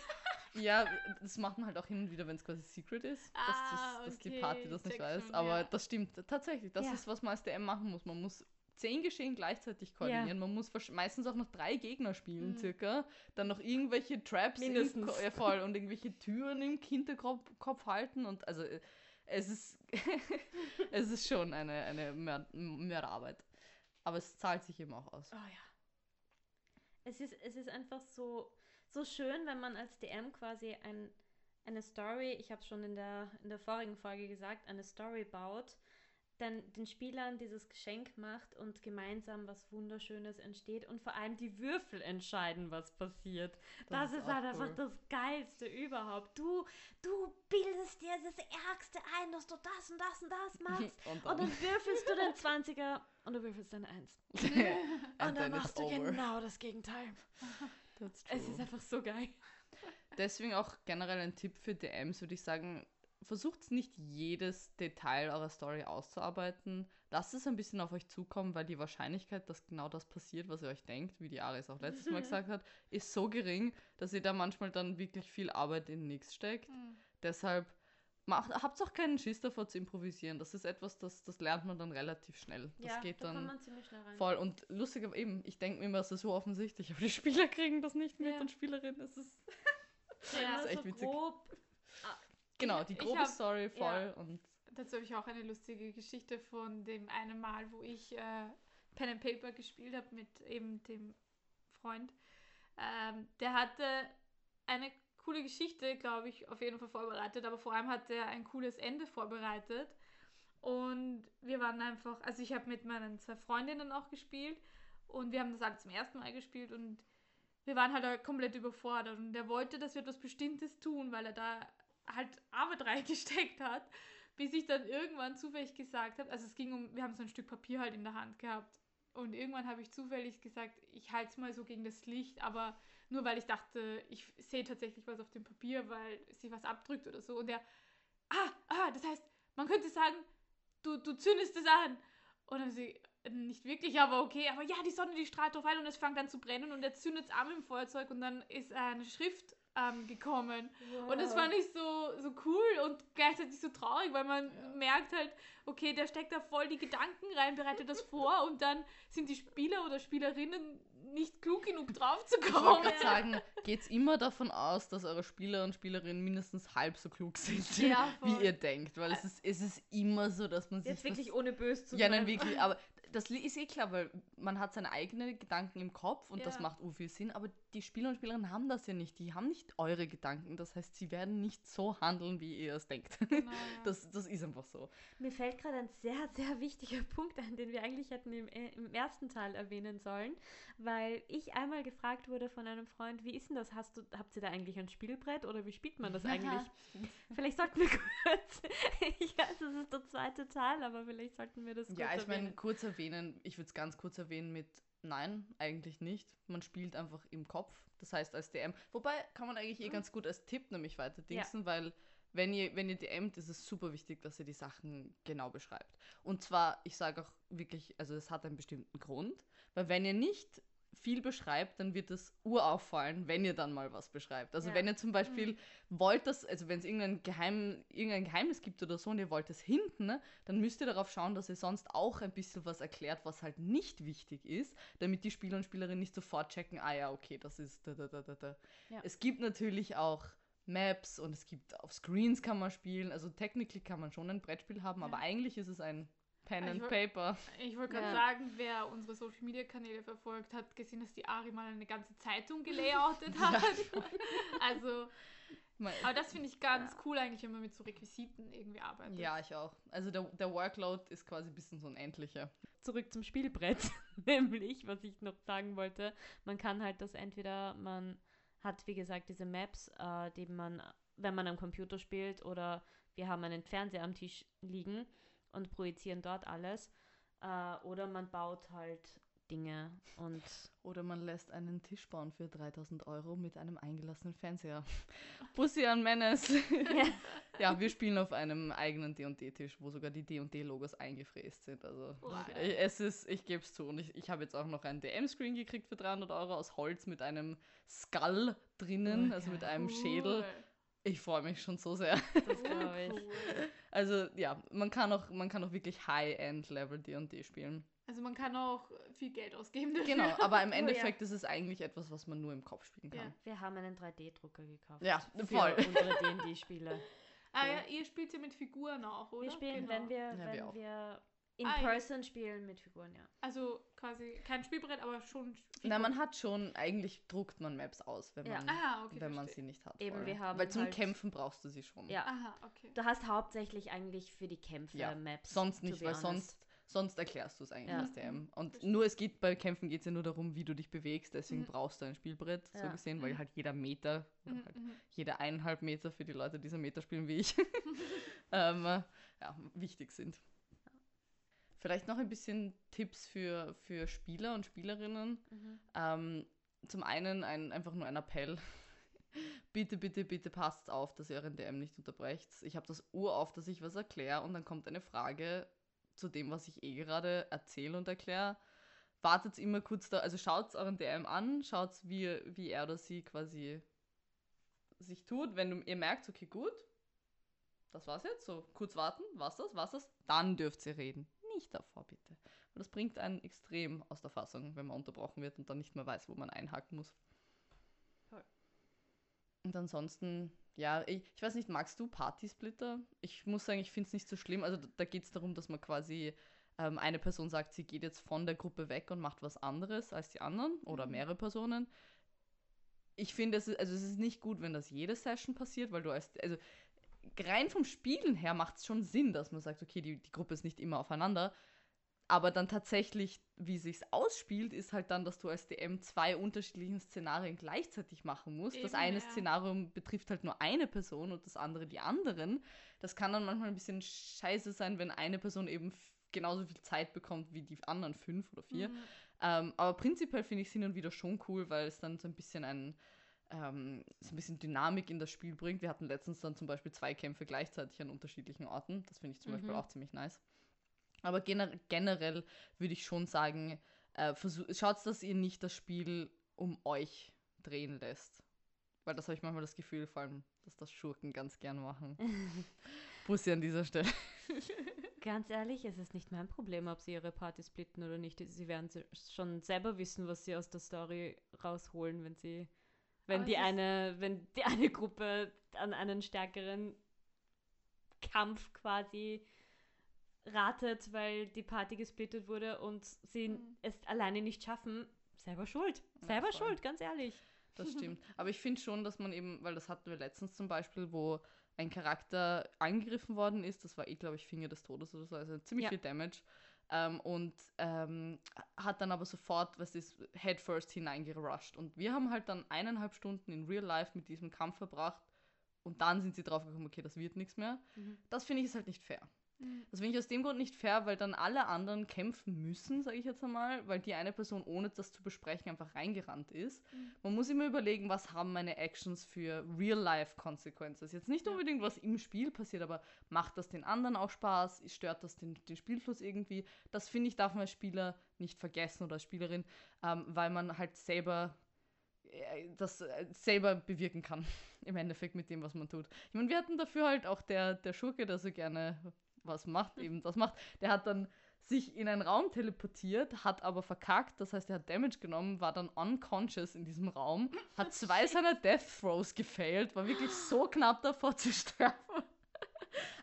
S3: Ja, das macht man halt auch hin und wieder, wenn es quasi Secret ist, dass,
S2: Ah,
S3: das, dass die
S2: okay,
S3: Party das
S2: ich
S3: nicht
S2: check
S3: weiß.
S2: schon,
S3: Aber
S2: ja.
S3: das stimmt tatsächlich. Das
S1: Ja.
S3: ist, was man als DM machen muss. Man muss zehn Geschehen gleichzeitig koordinieren. Man muss meistens auch noch drei Gegner spielen,
S2: Mhm.
S3: circa. Dann noch irgendwelche Traps im
S1: Mindestens.
S3: Ja, voll, und irgendwelche Türen im Hinterkopf Kopf halten. Und also äh, es ist, es ist schon eine, eine Mörd Mörderarbeit. Aber es zahlt sich eben auch aus.
S1: Oh ja. Es ist, es ist einfach so, so schön, wenn man als DM quasi ein, eine Story, ich habe es schon in der, in der vorigen Folge gesagt, eine Story baut, dann den Spielern dieses Geschenk macht und gemeinsam was Wunderschönes entsteht und vor allem die Würfel entscheiden, was passiert. Das, ist,
S3: auch
S1: halt einfach
S3: cool.
S1: das Geilste überhaupt. Du, du bildest dir das Ärgste ein, dass du das und das und das machst.
S3: Und
S1: Und dann würfelst du den 20er und du würfelst 1.
S3: And
S1: Und dann machst du
S3: over.
S1: genau das Gegenteil. Es ist einfach so geil.
S3: Deswegen auch generell ein Tipp für DMs, würde ich sagen, versucht nicht jedes Detail eurer Story auszuarbeiten. Lasst es ein bisschen auf euch zukommen, weil die Wahrscheinlichkeit, dass genau das passiert, was ihr euch denkt, wie die Aris auch letztes Mal gesagt hat, ist so gering, dass ihr da manchmal dann wirklich viel Arbeit in nichts steckt.
S2: Hm.
S3: Deshalb macht, habt auch keinen Schiss davor zu improvisieren. Das ist etwas, das, das lernt man dann relativ schnell. Das geht
S1: da
S3: dann
S1: kann man ziemlich schnell rein.
S3: voll. Und lustig, aber eben, ich denke mir immer, es ist so offensichtlich, aber die Spieler kriegen das nicht mit
S2: Ja.
S3: und Spielerinnen. Es ist
S1: Ja,
S3: das ist echt
S1: so
S3: witzig.
S1: grob.
S3: Genau, die grobe
S2: hab-
S3: Story voll
S2: ja.
S3: und
S2: Dazu habe ich auch eine lustige Geschichte von dem einen Mal, wo ich äh, Pen and Paper gespielt habe mit eben dem Freund. Ähm, der hatte eine coole Geschichte, glaube ich, auf jeden Fall vorbereitet, aber vor allem hat er ein cooles Ende vorbereitet. Und wir waren einfach, also ich habe mit meinen zwei Freundinnen auch gespielt und wir haben das alle zum ersten Mal gespielt und wir waren halt komplett überfordert und er wollte, dass wir etwas Bestimmtes tun, weil er da halt Arbeit reingesteckt hat, bis ich dann irgendwann zufällig gesagt habe, also es ging um, wir haben so ein Stück Papier halt in der Hand gehabt. Und irgendwann habe ich zufällig gesagt, ich halte es mal so gegen das Licht, aber nur weil ich dachte, ich sehe tatsächlich was auf dem Papier, weil sich was abdrückt oder so. Und er, ah, ah, das heißt, man könnte sagen, du, du zündest es an. Und dann sie, nicht wirklich, aber okay, aber ja, die Sonne, die strahlt drauf ein und es fängt an zu brennen und er zündet es an dem Feuerzeug und dann ist eine Schrift ähm, gekommen. Und das fand ich so, so cool und gleichzeitig so traurig, weil man
S3: Ja.
S2: merkt halt, okay, der steckt da voll die Gedanken rein, bereitet das vor und dann sind die Spieler oder Spielerinnen nicht klug genug drauf zu
S3: ich
S2: kommen.
S3: gerade sagen, geht's immer davon aus, dass eure Spieler und Spielerinnen mindestens halb so klug sind,
S2: Ja,
S3: wie ihr denkt. Weil es ist, es ist immer so, dass man sich.
S1: Jetzt wirklich ohne böse zu
S3: Ja, nein, wirklich. Aber das ist eh klar, weil man hat seine eigenen Gedanken im Kopf und das
S2: Ja.
S3: macht u viel Sinn. Aber die Spieler und Spielerinnen haben das ja nicht. Die haben nicht eure Gedanken. Das heißt, sie werden nicht so handeln, wie ihr es denkt.
S2: Genau, ja.
S3: Das, das ist einfach so.
S1: Mir fällt gerade ein sehr, sehr wichtiger Punkt ein, den wir eigentlich hätten im, äh, im ersten Teil erwähnen sollen, weil ich einmal gefragt wurde von einem Freund, wie ist denn das? Hast du, habt ihr da eigentlich ein Spielbrett oder wie spielt man das eigentlich? vielleicht sollten wir kurz, ich weiß, das ist der zweite Teil, aber vielleicht sollten wir das kurz
S3: Ja, ich meine, kurz erwähnen, ich würde es ganz kurz erwähnen mit Nein, eigentlich nicht. Man spielt einfach im Kopf. Das heißt als DM. Wobei kann man eigentlich eh
S1: Mhm.
S3: ganz gut als Tipp nämlich weiter dingsen, weil wenn ihr, wenn ihr DMt, ist es super wichtig, dass ihr die Sachen genau beschreibt. Und zwar, ich sage auch wirklich, also es hat einen bestimmten Grund, weil wenn ihr nicht viel beschreibt, dann wird es urauffallen, wenn ihr dann mal was beschreibt. Also
S1: Ja.
S3: wenn ihr zum Beispiel wollt, dass, also wenn es irgendein, Geheim, irgendein Geheimnis gibt oder so und ihr wollt es hinten, ne, dann müsst ihr darauf schauen, dass ihr sonst auch ein bisschen was erklärt, was halt nicht wichtig ist, damit die Spieler und Spielerinnen nicht sofort checken, ah ja, okay, das ist da, da, da, da, da.
S1: Ja.
S3: Es gibt natürlich auch Maps und es gibt auf Screens kann man spielen, also technically kann man schon ein Brettspiel haben,
S2: Ja.
S3: aber eigentlich ist es ein Pen
S2: Ich
S3: and Paper.
S2: Ich wollte gerade
S1: Ja.
S2: sagen, wer unsere Social Media Kanäle verfolgt, hat gesehen, dass die Ari mal eine ganze Zeitung gelayoutet hat. Also, aber das finde ich ganz cool eigentlich, wenn man mit so Requisiten irgendwie arbeitet.
S3: Ja, ich auch. Also der, der Workload ist quasi ein bisschen so ein endlicher.
S1: Zurück zum Spielbrett, nämlich, was ich noch sagen wollte. Man kann halt das entweder, man hat, wie gesagt, diese Maps, äh, die man, wenn man am Computer spielt, oder wir haben einen Fernseher am Tisch liegen und projizieren dort alles. Äh, oder man baut halt Dinge und
S3: Oder man lässt einen Tisch bauen für 3000 Euro mit einem eingelassenen Fernseher. Pussy an Menace. ja, wir spielen auf einem eigenen D&D-Tisch, wo sogar die D&D-Logos eingefräst sind. Also ich, es ist, ich gebe es zu. Und ich, ich habe jetzt auch noch einen DM-Screen gekriegt für 300 Euro aus Holz mit einem Skull drinnen,
S1: Oh,
S3: also mit einem Schädel. Ich freue mich schon so sehr.
S1: das glaube ich.
S2: Cool.
S3: Also ja, man kann auch, man kann auch wirklich High-End-Level D&D spielen.
S2: Also man kann auch viel Geld ausgeben dafür.
S3: Genau, aber im
S1: Oh, ja.
S3: Endeffekt ist es eigentlich etwas, was man nur im Kopf spielen kann.
S2: Ja.
S1: Wir haben einen 3D-Drucker gekauft.
S3: Ja,
S1: für
S3: voll.
S1: unsere D&D-Spiele.
S2: Ah ja, ihr spielt ja mit Figuren auch, oder?
S1: Wir spielen,
S2: Genau.
S1: wenn wir,
S3: Ja, wir
S1: wenn
S3: auch.
S1: wir in
S2: Ah, ja.
S1: person spielen mit Figuren, ja.
S2: Also quasi kein Spielbrett, aber schon Figuren.
S3: Na, man hat schon, eigentlich druckt man Maps aus, wenn
S1: Ja.
S3: man,
S2: Ah, okay,
S3: wenn man sie nicht hat.
S1: Eben,
S3: voll.
S1: wir haben
S3: Weil zum
S1: halt-
S3: Kämpfen brauchst du sie schon.
S1: Ja.
S2: Aha, okay.
S1: Du hast hauptsächlich eigentlich für die Kämpfe
S3: Ja,
S1: Maps.
S3: Sonst nicht, weil
S1: honest.
S3: sonst, sonst erklärst du es eigentlich
S1: Ja.
S3: als DM. Und
S2: Verstehe.
S3: nur es geht bei Kämpfen geht es ja nur darum, wie du dich bewegst, deswegen
S2: Mhm.
S3: brauchst du ein Spielbrett, so
S1: Ja.
S3: gesehen, weil
S2: Mhm.
S3: halt jeder Meter,
S2: Mhm,
S3: halt
S2: mhm.
S3: jede eineinhalb Meter für die Leute, die so Meter spielen wie ich, ähm, äh, ja, wichtig sind. Vielleicht noch ein bisschen Tipps für, für Spieler und Spielerinnen.
S1: Mhm.
S3: Ähm, zum einen ein, einfach nur ein Appell. bitte, bitte, bitte passt auf, dass ihr euren DM nicht unterbrecht. Ich habe das Uhr auf, dass ich was erkläre und dann kommt eine Frage zu dem, was ich eh gerade erzähle und erkläre. Wartet immer kurz da, also schaut euren DM an, schaut, wie, wie er oder sie quasi sich tut. Wenn du, ihr merkt, okay, gut, das war's jetzt, so kurz warten, was das, was das, dann dürft ihr reden. Nicht davor, bitte. Und das bringt einen extrem aus der Fassung, wenn man unterbrochen wird und dann nicht mehr weiß, wo man einhaken muss.
S1: Voll.
S3: Und ansonsten, ja, ich, ich weiß nicht, magst du Partysplitter? Ich muss sagen, ich finde es nicht so schlimm. Also da, da geht es darum, dass man quasi ähm, eine Person sagt, sie geht jetzt von der Gruppe weg und macht was anderes als die anderen oder
S2: Mhm.
S3: mehrere Personen. Ich finde, es ist, also es ist nicht gut, wenn das jede Session passiert, weil du als, also rein vom Spielen her macht es schon Sinn, dass man sagt, okay, die, die Gruppe ist nicht immer aufeinander. Aber dann tatsächlich, wie sich's ausspielt, ist halt dann, dass du als DM zwei unterschiedlichen Szenarien gleichzeitig machen musst. das
S2: Eben,
S3: eine
S2: ja.
S3: Szenario betrifft halt nur eine Person und das andere die anderen. Das kann dann manchmal ein bisschen scheiße sein, wenn eine Person eben genauso viel Zeit bekommt wie die anderen fünf oder vier.
S2: Mhm.
S3: Ähm, aber prinzipiell finde ich es hin und wieder schon cool, weil es dann so ein bisschen ein, ähm, so ein bisschen Dynamik in das Spiel bringt. Wir hatten letztens dann zum Beispiel zwei Kämpfe gleichzeitig an unterschiedlichen Orten. Das finde ich zum
S1: Mhm.
S3: Beispiel auch ziemlich nice. Aber gener generell würde ich schon sagen, äh, schaut, dass ihr nicht das Spiel um euch drehen lässt. Weil das habe ich manchmal das Gefühl, vor allem, dass das Schurken ganz gern machen. Bussi an dieser Stelle.
S1: Ganz ehrlich, es ist nicht mein Problem, ob sie ihre Party splitten oder nicht. Sie werden schon selber wissen, was sie aus der Story rausholen, wenn sie, wenn
S2: Aber
S1: die eine, wenn die eine Gruppe an einen stärkeren Kampf quasi ratet, weil die Party gesplittet wurde und sie
S2: Mhm.
S1: es alleine nicht schaffen. Selber schuld.
S3: Ja,
S1: Selber
S3: voll.
S1: schuld, ganz ehrlich.
S3: Das stimmt. Aber ich finde schon, dass man eben, weil das hatten wir letztens zum Beispiel, wo ein Charakter angegriffen worden ist, das war eh, glaube ich, Finger des Todes oder so, also ziemlich
S1: Ja.
S3: viel Damage. Ähm, und ähm, hat dann aber sofort, was ist, headfirst hineingerusht. Und wir haben halt dann eineinhalb Stunden in Real Life mit diesem Kampf verbracht und dann sind sie drauf gekommen, okay, das wird nichts mehr.
S1: Mhm.
S3: Das finde ich ist halt nicht fair.
S2: Mhm.
S3: Das finde ich aus dem Grund nicht fair, weil dann alle anderen kämpfen müssen, sage ich jetzt einmal, weil die eine Person, ohne das zu besprechen, einfach reingerannt ist.
S2: Mhm.
S3: Man muss immer überlegen, was haben meine Actions für Real-Life-Consequences. Jetzt nicht
S2: Ja.
S3: unbedingt, was im Spiel passiert, aber macht das den anderen auch Spaß? Stört das den, den Spielfluss irgendwie? Das finde ich, darf man als Spieler nicht vergessen oder als Spielerin, ähm, weil man halt selber äh, das äh, selber bewirken kann, im Endeffekt mit dem, was man tut. Ich meine, wir hatten dafür halt auch der, der Schurke, der so gerne was macht, eben das macht, der hat dann sich in einen Raum teleportiert, hat aber verkackt, das heißt, er hat Damage genommen, war dann unconscious in diesem Raum, hat zwei seiner Death Throws gefailt, war wirklich so knapp davor zu sterben.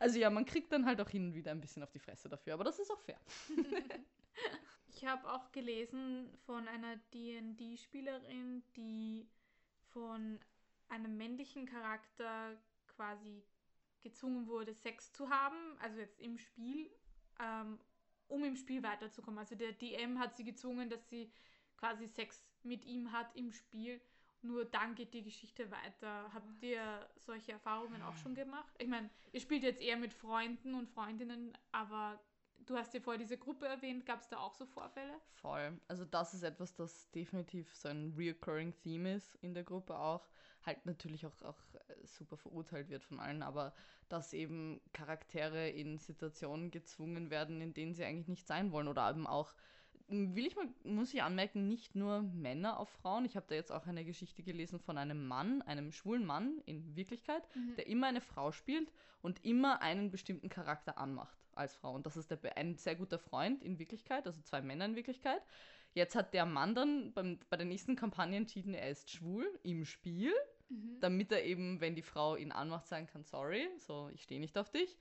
S3: Also ja, man kriegt dann halt auch hin und wieder ein bisschen auf die Fresse dafür, aber das ist auch fair.
S2: Ich habe auch gelesen von einer D&D-Spielerin, die von einem männlichen Charakter quasi gezwungen wurde, Sex zu haben, also jetzt im Spiel, ähm, um im Spiel weiterzukommen. Also der DM hat sie gezwungen, dass sie quasi Sex mit ihm hat im Spiel. Nur dann geht die Geschichte weiter. Habt ihr solche Erfahrungen auch schon gemacht? Ich meine, ihr spielt jetzt eher mit Freunden und Freundinnen, aber du hast ja vorher diese Gruppe erwähnt. Gab es da auch so Vorfälle?
S3: Voll. Also das ist etwas, das definitiv so ein reoccurring Theme ist in der Gruppe auch. Halt natürlich auch, auch äh, super verurteilt wird von allen, aber dass eben Charaktere in Situationen gezwungen werden, in denen sie eigentlich nicht sein wollen oder eben auch will ich mal, muss ich anmerken, nicht nur Männer auf Frauen. Ich habe da jetzt auch eine Geschichte gelesen von einem Mann, einem schwulen Mann in Wirklichkeit,
S2: Mhm.
S3: der immer eine Frau spielt und immer einen bestimmten Charakter anmacht als Frau. Und das ist der, ein sehr guter Freund in Wirklichkeit, also zwei Männer in Wirklichkeit. Jetzt hat der Mann dann beim, bei der nächsten Kampagne entschieden, er ist schwul im Spiel,
S2: Mhm.
S3: damit er eben, wenn die Frau ihn anmacht, sagen kann, sorry, so, ich stehe nicht auf dich.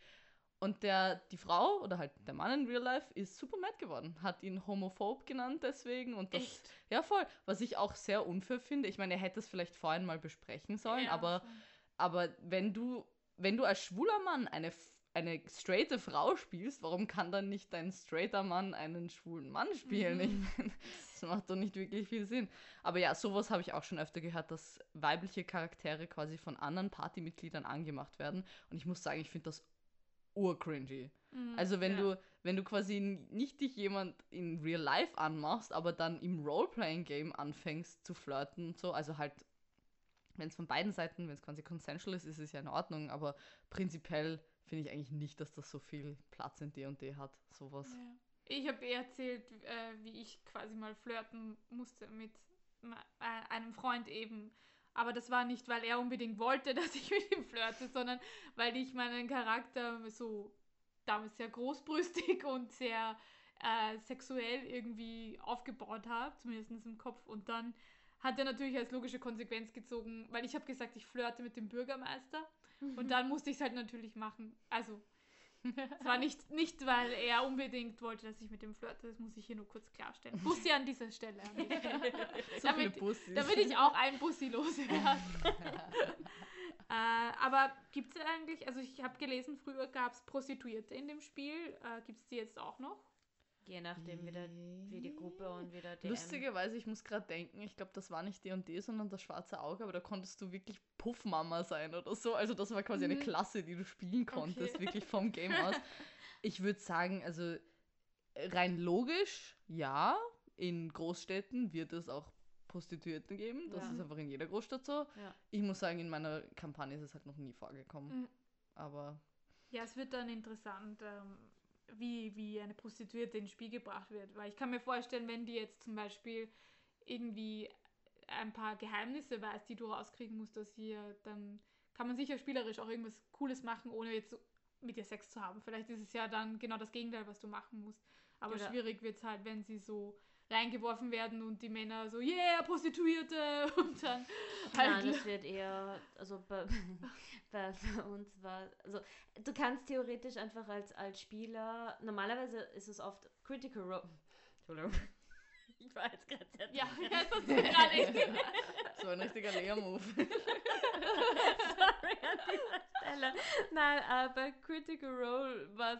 S3: Und der, die Frau oder halt der Mann in Real Life ist super mad geworden, hat ihn homophob genannt deswegen und das,
S2: Echt?
S3: ja voll, was ich auch sehr unfair finde. Ich meine, er hätte es vielleicht vorhin mal besprechen sollen,
S2: Ja,
S3: aber
S2: schon.
S3: aber wenn du, wenn du als schwuler Mann eine, eine straighte Frau spielst, warum kann dann nicht dein straighter Mann einen schwulen Mann spielen?
S2: Mhm.
S3: Ich mein, das macht doch nicht wirklich viel Sinn. Aber ja, sowas habe ich auch schon öfter gehört, dass weibliche Charaktere quasi von anderen Partymitgliedern angemacht werden. Und ich muss sagen, ich finde das urcringy.
S2: Mhm,
S3: Also wenn
S2: ja.
S3: du, wenn du quasi nicht dich jemand in Real Life anmachst, aber dann im Roleplaying-Game anfängst zu flirten und so, also halt, wenn es von beiden Seiten, wenn es quasi consensual ist, ist es ja in Ordnung, aber prinzipiell finde ich eigentlich nicht, dass das so viel Platz in D&D hat, sowas.
S2: Ja. Ich habe eher erzählt, äh, wie ich quasi mal flirten musste mit äh, einem Freund eben. Aber das war nicht, weil er unbedingt wollte, dass ich mit ihm flirte, sondern weil ich meinen Charakter so damals sehr großbrüstig und sehr äh, sexuell irgendwie aufgebaut habe, zumindest im Kopf. Und dann hat er natürlich als logische Konsequenz gezogen, weil ich habe gesagt, ich flirte mit dem Bürgermeister. Und dann musste ich es halt natürlich machen. Also, es war nicht, nicht, weil er unbedingt wollte, dass ich mit dem flirte. Das muss ich hier nur kurz klarstellen. Bussi an dieser Stelle. An dich.
S3: So
S2: damit, damit ich auch ein Bussi loswerde. äh, aber gibt es eigentlich, also ich habe gelesen, früher gab es Prostituierte in dem Spiel. Äh, gibt es die jetzt auch noch?
S1: Je nachdem, wie, der, wie die Gruppe und wie der DM.
S3: Lustigerweise, ich muss gerade denken, ich glaube, das war nicht D&D, sondern das schwarze Auge, aber da konntest du wirklich Puffmama sein oder so. Also das war quasi eine
S2: Mhm.
S3: Klasse, die du spielen konntest,
S2: Okay.
S3: wirklich vom Game aus. Ich würde sagen, also rein logisch, ja, in Großstädten wird es auch Prostituierten geben. Das
S1: Ja.
S3: ist einfach in jeder Großstadt so.
S1: Ja.
S3: Ich muss sagen, in meiner Kampagne ist es halt noch nie vorgekommen.
S2: Mhm.
S3: Aber
S2: Ja, es wird dann interessant, ähm, wie, wie eine Prostituierte ins Spiel gebracht wird. Weil ich kann mir vorstellen, wenn die jetzt zum Beispiel irgendwie ein paar Geheimnisse weiß, die du rauskriegen musst aus ihr, dann kann man sicher spielerisch auch irgendwas Cooles machen, ohne jetzt mit ihr Sex zu haben. Vielleicht ist es ja dann genau das Gegenteil, was du machen musst. Aber
S1: Oder-
S2: schwierig wird es halt, wenn sie so reingeworfen werden und die Männer so, yeah, Prostituierte und dann
S1: Nein,
S2: halt
S1: das wird eher, also bei, bei, uns war, also du kannst theoretisch einfach als, als Spieler, normalerweise ist es oft Critical Role. Entschuldigung. Ich war jetzt gerade sehr
S2: ja, das ist gerade echt.
S3: so ein richtiger Lehrmove.
S1: Sorry an dieser Stelle. Nein, äh, bei Critical Role was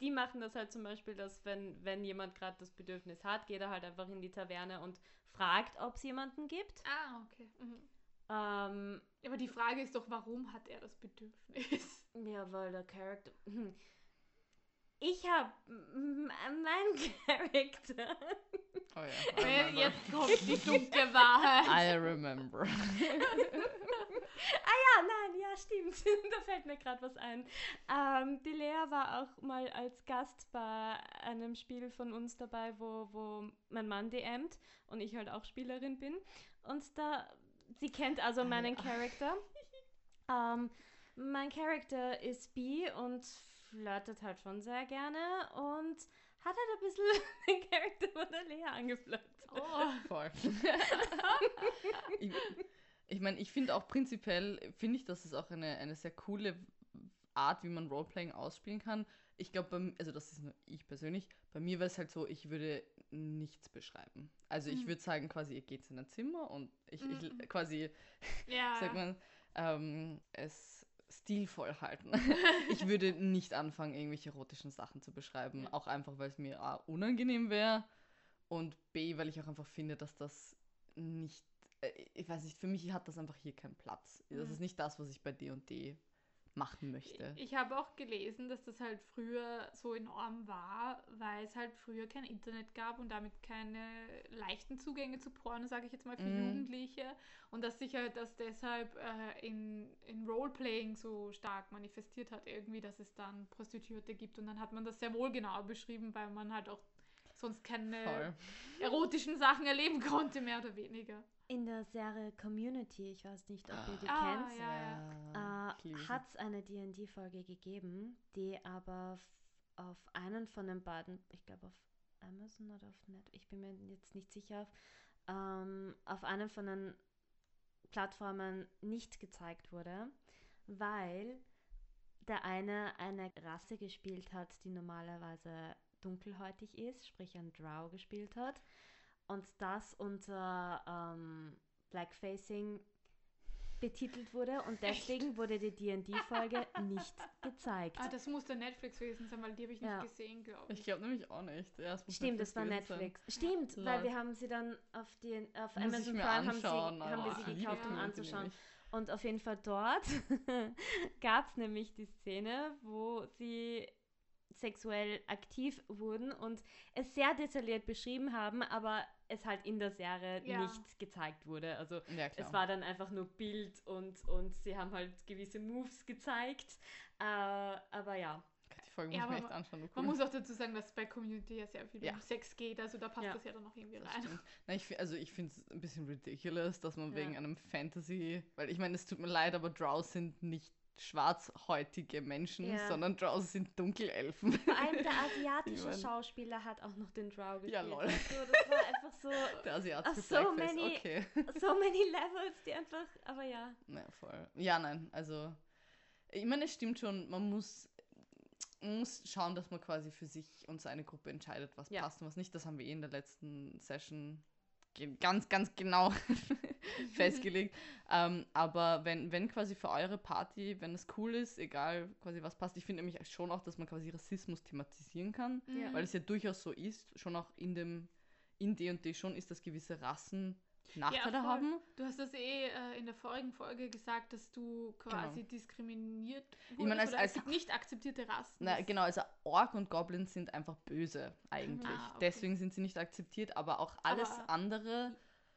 S1: die machen das halt zum Beispiel, dass wenn, wenn jemand gerade das Bedürfnis hat, geht er halt einfach in die Taverne und fragt, ob es jemanden gibt.
S2: Ah, okay. Mhm.
S1: Ähm,
S2: Aber die Frage ist doch, warum hat er das Bedürfnis?
S1: ja, weil der Charakter. Ich habe mein Charakter.
S3: Oh ja.
S2: Jetzt kommt die dunkle Wahrheit.
S3: I remember.
S1: Ah ja, nein, ja, stimmt. da fällt mir gerade was ein. Ähm, die Lea war auch mal als Gast bei einem Spiel von uns dabei, wo, wo mein Mann DMt und ich halt auch Spielerin bin. Und da, sie kennt also meinen Charakter. Ähm, mein Charakter ist bi und flirtet halt schon sehr gerne und hat halt ein bisschen den Charakter von der Lea angeflirtet.
S2: Oh.
S3: Voll. ich ich meine, ich finde auch prinzipiell, finde ich, dass es auch eine, eine sehr coole Art, wie man Roleplaying ausspielen kann. Ich glaube, also das ist nur ich persönlich, bei mir wäre es halt so, ich würde nichts beschreiben. Also ich
S2: Mhm.
S3: würde sagen, quasi, ihr geht in ein Zimmer und ich,
S2: Mhm.
S3: ich quasi,
S2: Ja.
S3: sagt man, ähm, es stilvoll halten. ich würde nicht anfangen, irgendwelche erotischen Sachen zu beschreiben.
S2: Ja.
S3: Auch einfach, weil es mir A, unangenehm wäre und B, weil ich auch einfach finde, dass das nicht, äh, ich weiß nicht, für mich hat das einfach hier keinen Platz. Das
S2: Mhm.
S3: ist nicht das, was ich bei D&D machen möchte.
S2: Ich habe auch gelesen, dass das halt früher so enorm war, weil es halt früher kein Internet gab und damit keine leichten Zugänge zu Porno, sage ich jetzt mal, für
S3: Mhm.
S2: Jugendliche. Und dass sich halt das deshalb äh, in, in Roleplaying so stark manifestiert hat, irgendwie, dass es dann Prostituierte gibt. Und dann hat man das sehr wohl genauer beschrieben, weil man halt auch sonst keine
S3: Voll.
S2: erotischen Sachen erleben konnte, mehr oder weniger.
S1: In der Serie Community, ich weiß nicht, ob ihr die
S2: Ah,
S1: kennt,
S2: ja,
S3: liebe
S1: äh, hat es eine D&D-Folge gegeben, die aber auf einen von den beiden, ich glaube auf Amazon oder auf Net, ich bin mir jetzt nicht sicher, ähm, auf einem von den Plattformen nicht gezeigt wurde, weil der eine eine Rasse gespielt hat, die normalerweise dunkelhäutig ist, sprich ein Drow gespielt hat und das unter ähm, Blackfacing betitelt wurde und deswegen wurde die D&D-Folge nicht gezeigt.
S2: Ah, das muss der Netflix gewesen sein, weil die habe ich nicht
S1: Ja.
S2: gesehen, glaube
S3: Ich
S2: ich.
S3: glaube nämlich auch nicht. Ja, muss
S1: Stimmt, das war
S3: gewesen sein.
S1: Netflix. Stimmt,
S3: Lol.
S1: weil wir haben sie dann auf, die, auf
S3: Muss
S1: Amazon Prime haben, sie, haben wir sie gekauft, um anzuschauen. Und auf jeden Fall dort gab es nämlich die Szene, wo sie sexuell aktiv wurden und es sehr detailliert beschrieben haben, aber es halt in der Serie
S2: Ja.
S1: nicht gezeigt wurde. Also
S3: Ja,
S1: es war dann einfach nur Bild und, und sie haben halt gewisse Moves gezeigt. Äh, aber ja.
S3: Die Folge
S2: Ja,
S3: muss mir
S2: aber
S3: echt anschauen.
S2: Man muss auch dazu sagen, dass bei Community ja sehr viel
S3: Ja.
S2: um Sex geht, also da passt
S1: Ja.
S2: das ja dann noch irgendwie
S3: Das
S2: rein.
S3: Na, ich, also ich finde es ein bisschen ridiculous, dass man
S1: Ja.
S3: wegen einem Fantasy, weil ich meine, es tut mir leid, aber Drows sind nicht schwarzhäutige Menschen,
S1: Ja.
S3: sondern Drows sind Dunkelelfen.
S1: Vor allem der asiatische Schauspieler hat auch noch den Drow gespielt.
S3: Ja, lol.
S1: Also, das war einfach so,
S3: Der asiatische
S1: so many-
S3: okay.
S1: so many levels, die einfach, aber ja.
S3: Na, voll. Ja, nein, also ich meine, es stimmt schon, man muss, man muss schauen, dass man quasi für sich und seine Gruppe entscheidet, was
S1: Ja.
S3: passt und was nicht. Das haben wir eh in der letzten Session ganz, ganz genau festgelegt. Ähm, aber wenn, wenn quasi für eure Party, wenn es cool ist, egal quasi was passt, ich finde nämlich schon auch, dass man quasi Rassismus thematisieren kann,
S2: Mhm.
S3: weil es ja durchaus so ist, schon auch in dem, in D&D schon ist, dass gewisse Rassen Nachteile
S2: voll.
S3: haben.
S2: Du hast das eh äh, in der vorigen Folge gesagt, dass du quasi diskriminiert wurdest.
S3: Genau. meine, als-
S2: oder
S3: als-
S2: gibt nicht akzeptierte Rassen.
S3: Na, genau, also Ork und Goblins sind einfach böse eigentlich.
S2: Ah, okay.
S3: Deswegen sind sie nicht akzeptiert, aber auch alles
S2: Aber-
S3: andere.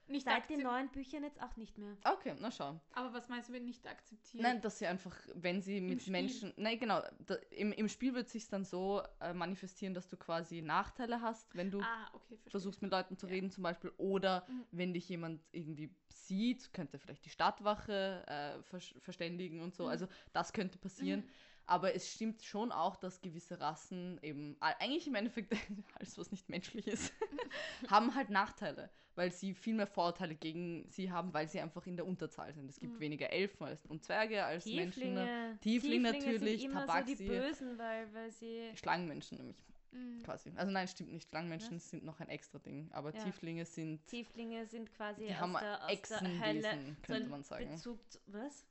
S2: Nicht
S1: Seit den neuen Büchern jetzt auch nicht mehr.
S3: Okay, na schau.
S2: Aber was meinst du mit nicht akzeptiert?
S3: Nein, dass sie einfach, wenn sie mit
S2: Spiel.
S3: Menschen. Nein, genau. Da, im, Im Spiel wird sich dann so äh, manifestieren, dass du quasi Nachteile hast, wenn du
S2: ah, okay,
S3: versuchst mit Leuten zu
S2: Ja.
S3: reden, zum Beispiel. Oder
S2: Mhm.
S3: wenn dich jemand irgendwie sieht, könnte vielleicht die Stadtwache äh, ver verständigen und so.
S2: Mhm.
S3: Also das könnte passieren.
S2: Mhm.
S3: Aber es stimmt schon auch, dass gewisse Rassen eben, eigentlich im Endeffekt alles, was nicht menschlich ist, haben halt Nachteile, weil sie viel mehr Vorurteile gegen sie haben, weil sie einfach in der Unterzahl sind. Es gibt
S2: Mhm.
S3: weniger Elfen als, und Zwerge als Menschen.
S1: Tieflinge.
S3: Tiefling natürlich,
S1: sind immer so
S3: Tabaxi.
S1: die Bösen, weil, weil sie...
S3: Schlangenmenschen nämlich
S2: Mhm.
S3: quasi. Also nein, stimmt nicht. Schlangenmenschen sind noch ein extra Ding, aber
S1: Ja.
S3: Tieflinge sind,
S1: Tieflinge sind quasi
S3: die haben
S1: der,
S3: Echsenwesen.
S1: So
S3: könnte
S1: ein
S3: man sagen.
S1: Bezug zu, was?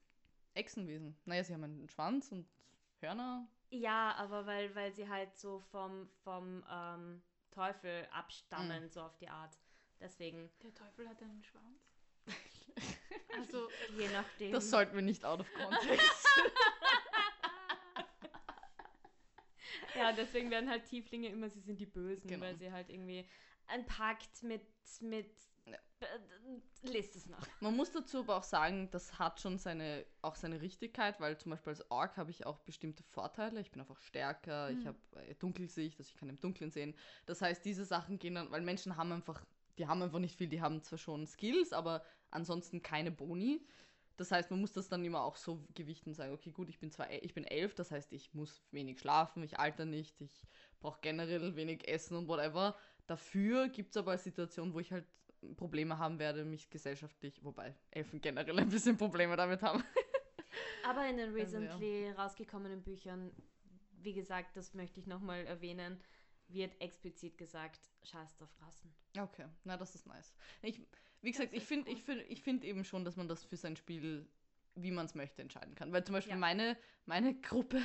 S3: Echsenwesen. Naja, sie haben einen Schwanz und Hörner.
S1: Ja, aber weil, weil sie halt so vom, vom ähm, Teufel abstammen, so auf die Art. Deswegen,
S2: Der Teufel hat einen Schwanz. also,
S1: je nachdem.
S3: Das sollten wir nicht out of context.
S1: Ja, deswegen werden halt Tieflinge immer, sie sind die Bösen,
S3: Genau.
S1: weil sie halt irgendwie ein Pakt mit, mit, lest es nach.
S3: Man muss dazu aber auch sagen, das hat schon seine, auch seine Richtigkeit, weil zum Beispiel als Ork habe ich auch bestimmte Vorteile. Ich bin einfach stärker, ich
S2: Mhm.
S3: habe äh, Dunkelsicht, also ich kann im Dunkeln sehen. Das heißt, diese Sachen gehen dann, weil Menschen haben einfach, die haben einfach nicht viel, die haben zwar schon Skills, aber ansonsten keine Boni. Das heißt, man muss das dann immer auch so gewichten und sagen, okay, gut, ich bin zwar, ich bin elf, das heißt, ich muss wenig schlafen, ich alter nicht, ich brauche generell wenig Essen und whatever. Dafür gibt es aber eine Situation, wo ich halt Probleme haben werde, mich gesellschaftlich, wobei Elfen generell ein bisschen Probleme damit haben.
S1: Aber in den
S3: Also, ja.
S1: recently rausgekommenen Büchern, wie gesagt, das möchte ich nochmal erwähnen, wird explizit gesagt, scheiß auf Rassen.
S3: Okay, na, das ist nice. Ich, wie gesagt, ich finde ich find, ich find eben schon, dass man das für sein Spiel, wie man es möchte, entscheiden kann. Weil zum Beispiel
S1: Ja.
S3: meine, meine Gruppe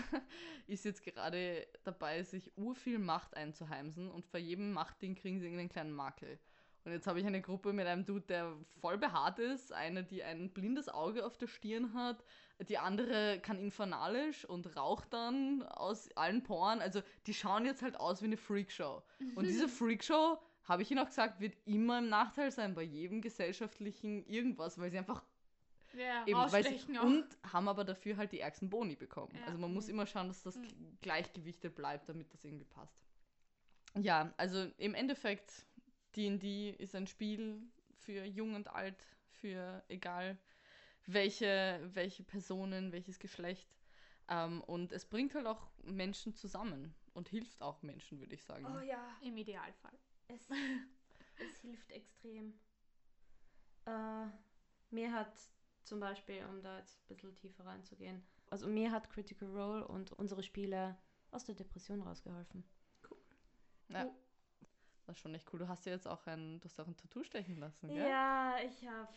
S3: ist jetzt gerade dabei, sich urviel Macht einzuheimsen und vor jedem Machtding kriegen sie irgendeinen kleinen Makel. Und jetzt habe ich eine Gruppe mit einem Dude, der voll behaart ist, eine, die ein blindes Auge auf der Stirn hat, die andere kann infernalisch und raucht dann aus allen Poren. Also die schauen jetzt halt aus wie eine Freakshow. Und diese Freakshow, habe ich Ihnen auch gesagt, wird immer im Nachteil sein bei jedem gesellschaftlichen irgendwas, weil sie einfach
S2: Ja,
S3: eben, weil sie,
S2: auch.
S3: und haben aber dafür halt die ärgsten Boni bekommen.
S2: Ja.
S3: Also man muss
S2: Mhm.
S3: immer schauen, dass das
S2: Mhm.
S3: Gleichgewichte bleibt, damit das irgendwie passt. Ja, also im Endeffekt, D&D ist ein Spiel für jung und alt, für egal welche, welche Personen, welches Geschlecht. Ähm, und es bringt halt auch Menschen zusammen und hilft auch Menschen, würde ich sagen.
S1: Oh ja,
S2: Im Idealfall.
S1: es, es hilft extrem. Äh, mir hat zum Beispiel, um da jetzt ein bisschen tiefer reinzugehen, also mir hat Critical Role und unsere Spiele aus der Depression rausgeholfen.
S3: Ja. Das ist schon echt cool. Du hast ja jetzt auch ein, du hast auch ein Tattoo stechen lassen, gell?
S1: Ja, ich habe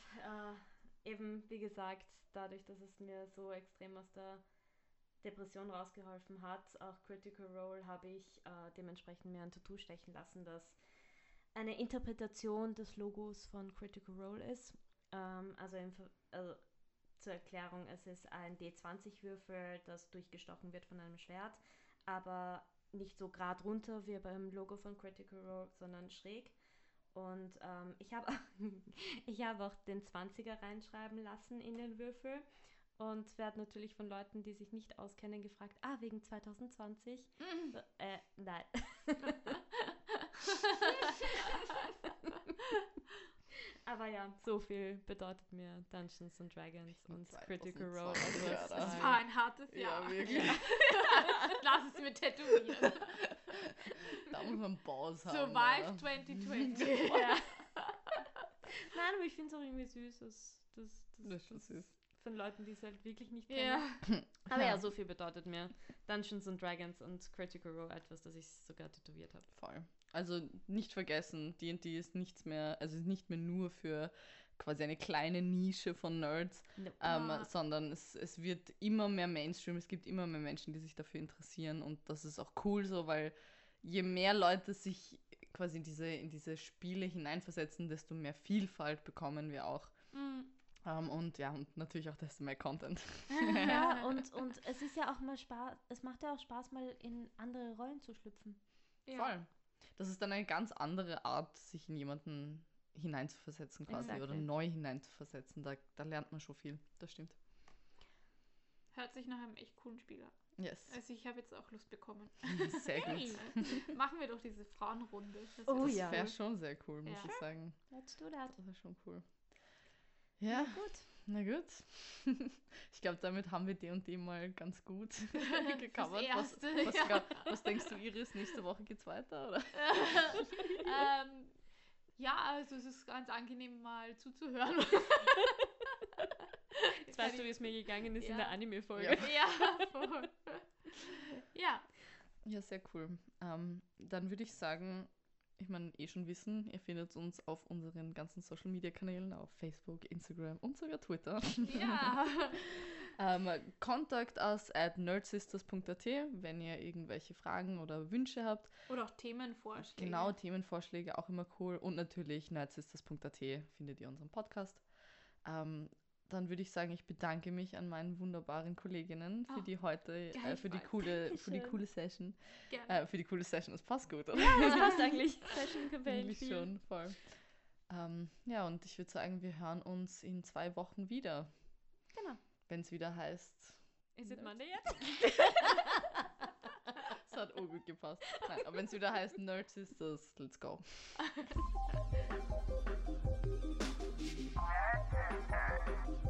S1: äh, eben, wie gesagt, dadurch, dass es mir so extrem aus der Depression rausgeholfen hat, auch Critical Role, habe ich äh, dementsprechend mir ein Tattoo stechen lassen, das eine Interpretation des Logos von Critical Role ist. Ähm, also, Ver- also zur Erklärung, es ist ein D20-Würfel, das durchgestochen wird von einem Schwert, aber nicht so gerade runter wie beim Logo von Critical Role, sondern schräg. Und ähm, ich habe ich hab auch den 20er reinschreiben lassen in den Würfel und werde natürlich von Leuten, die sich nicht auskennen, gefragt, ah, wegen 2020?
S2: Mhm.
S1: So, äh, nein. Aber ja, so viel bedeutet mir Dungeons and Dragons und
S3: 2020,
S1: Critical Role.
S3: ja,
S1: etwas,
S3: da-
S2: Das war ein hartes
S3: Ja,
S2: Jahr.
S3: wirklich.
S2: Lass es mir tätowieren.
S3: Da muss man Baus haben.
S2: Survive
S3: oder?
S2: 2020.
S1: ja. Nein, aber ich finde es auch irgendwie süß, dass, dass,
S3: Das ist schon süß.
S1: von Leuten, die es halt wirklich nicht kennen.
S2: ja.
S1: Aber ja,
S3: Ja.
S1: so viel bedeutet mir Dungeons and Dragons und Critical Role etwas, das ich sogar tätowiert habe.
S3: Voll. Also nicht vergessen, D&D ist nichts mehr, also ist nicht mehr nur für quasi eine kleine Nische von Nerds, ähm,
S2: Ah.
S3: sondern es, es wird immer mehr Mainstream, es gibt immer mehr Menschen, die sich dafür interessieren und das ist auch cool so, weil je mehr Leute sich quasi in diese, in diese Spiele hineinversetzen, desto mehr Vielfalt bekommen wir auch.
S2: Mhm.
S3: Ähm, und ja, und natürlich auch desto mehr Content.
S1: Ja, und, und es ist ja auch mal Spaß, es macht ja auch Spaß, mal in andere Rollen zu schlüpfen.
S2: Ja.
S3: Voll. Das ist dann eine ganz andere Art, sich in jemanden hineinzuversetzen quasi oder
S1: Exactly.
S3: neu hineinzuversetzen. Da, da lernt man schon viel. Das stimmt.
S2: Hört sich nach einem echt coolen Spiel an.
S3: Yes.
S2: Also ich habe jetzt auch Lust bekommen.
S3: Sehr
S2: Hey,
S3: gut.
S2: machen wir doch diese Frauenrunde. Das
S1: Oh
S2: ist
S1: ja.
S3: Das wäre schon sehr cool, muss
S2: Ja.
S3: ich sagen.
S1: Let's do that.
S3: Das wäre schon cool. Ja,
S1: Gut.
S3: Na gut. Ich glaube, damit haben wir D&D mal ganz gut gecovert. Was, was,
S2: ja.
S3: was denkst du, Iris? Nächste Woche geht's weiter? Oder?
S2: ähm, ja, also es ist ganz angenehm mal zuzuhören.
S1: Jetzt weißt du, wie es mir gegangen ist in
S2: Ja.
S1: der Anime-Folge.
S3: Ja.
S2: ja, voll. Ja,
S3: Ja, sehr cool. Ähm, dann würde ich sagen, ich meine, eh schon wissen, ihr findet uns auf unseren ganzen Social Media Kanälen, auf Facebook, Instagram und sogar Twitter.
S2: ja.
S3: ähm, contact us at nerdsisters.at, wenn ihr irgendwelche Fragen oder Wünsche habt.
S2: Oder auch Themenvorschläge.
S3: Genau, Themenvorschläge auch immer cool. Und natürlich nerdsisters.at findet ihr unseren Podcast. Ähm, dann würde ich sagen, ich bedanke mich an meinen wunderbaren Kolleginnen für
S2: Oh,
S3: die heute, äh, für die coole, für die coole Session. Äh, für die coole Session, das passt gut, oder?
S1: Das passt eigentlich. Campaign.
S3: Eigentlich schon, voll. Ähm, ja, und ich würde sagen, wir hören uns in zwei Wochen wieder,
S1: Genau.
S3: wenn es wieder heißt.
S1: Is it Monday yet?
S3: Das hat auch gut gepasst. Nein, aber wenn es wieder heißt Nerd Sisters, let's go. Thank you.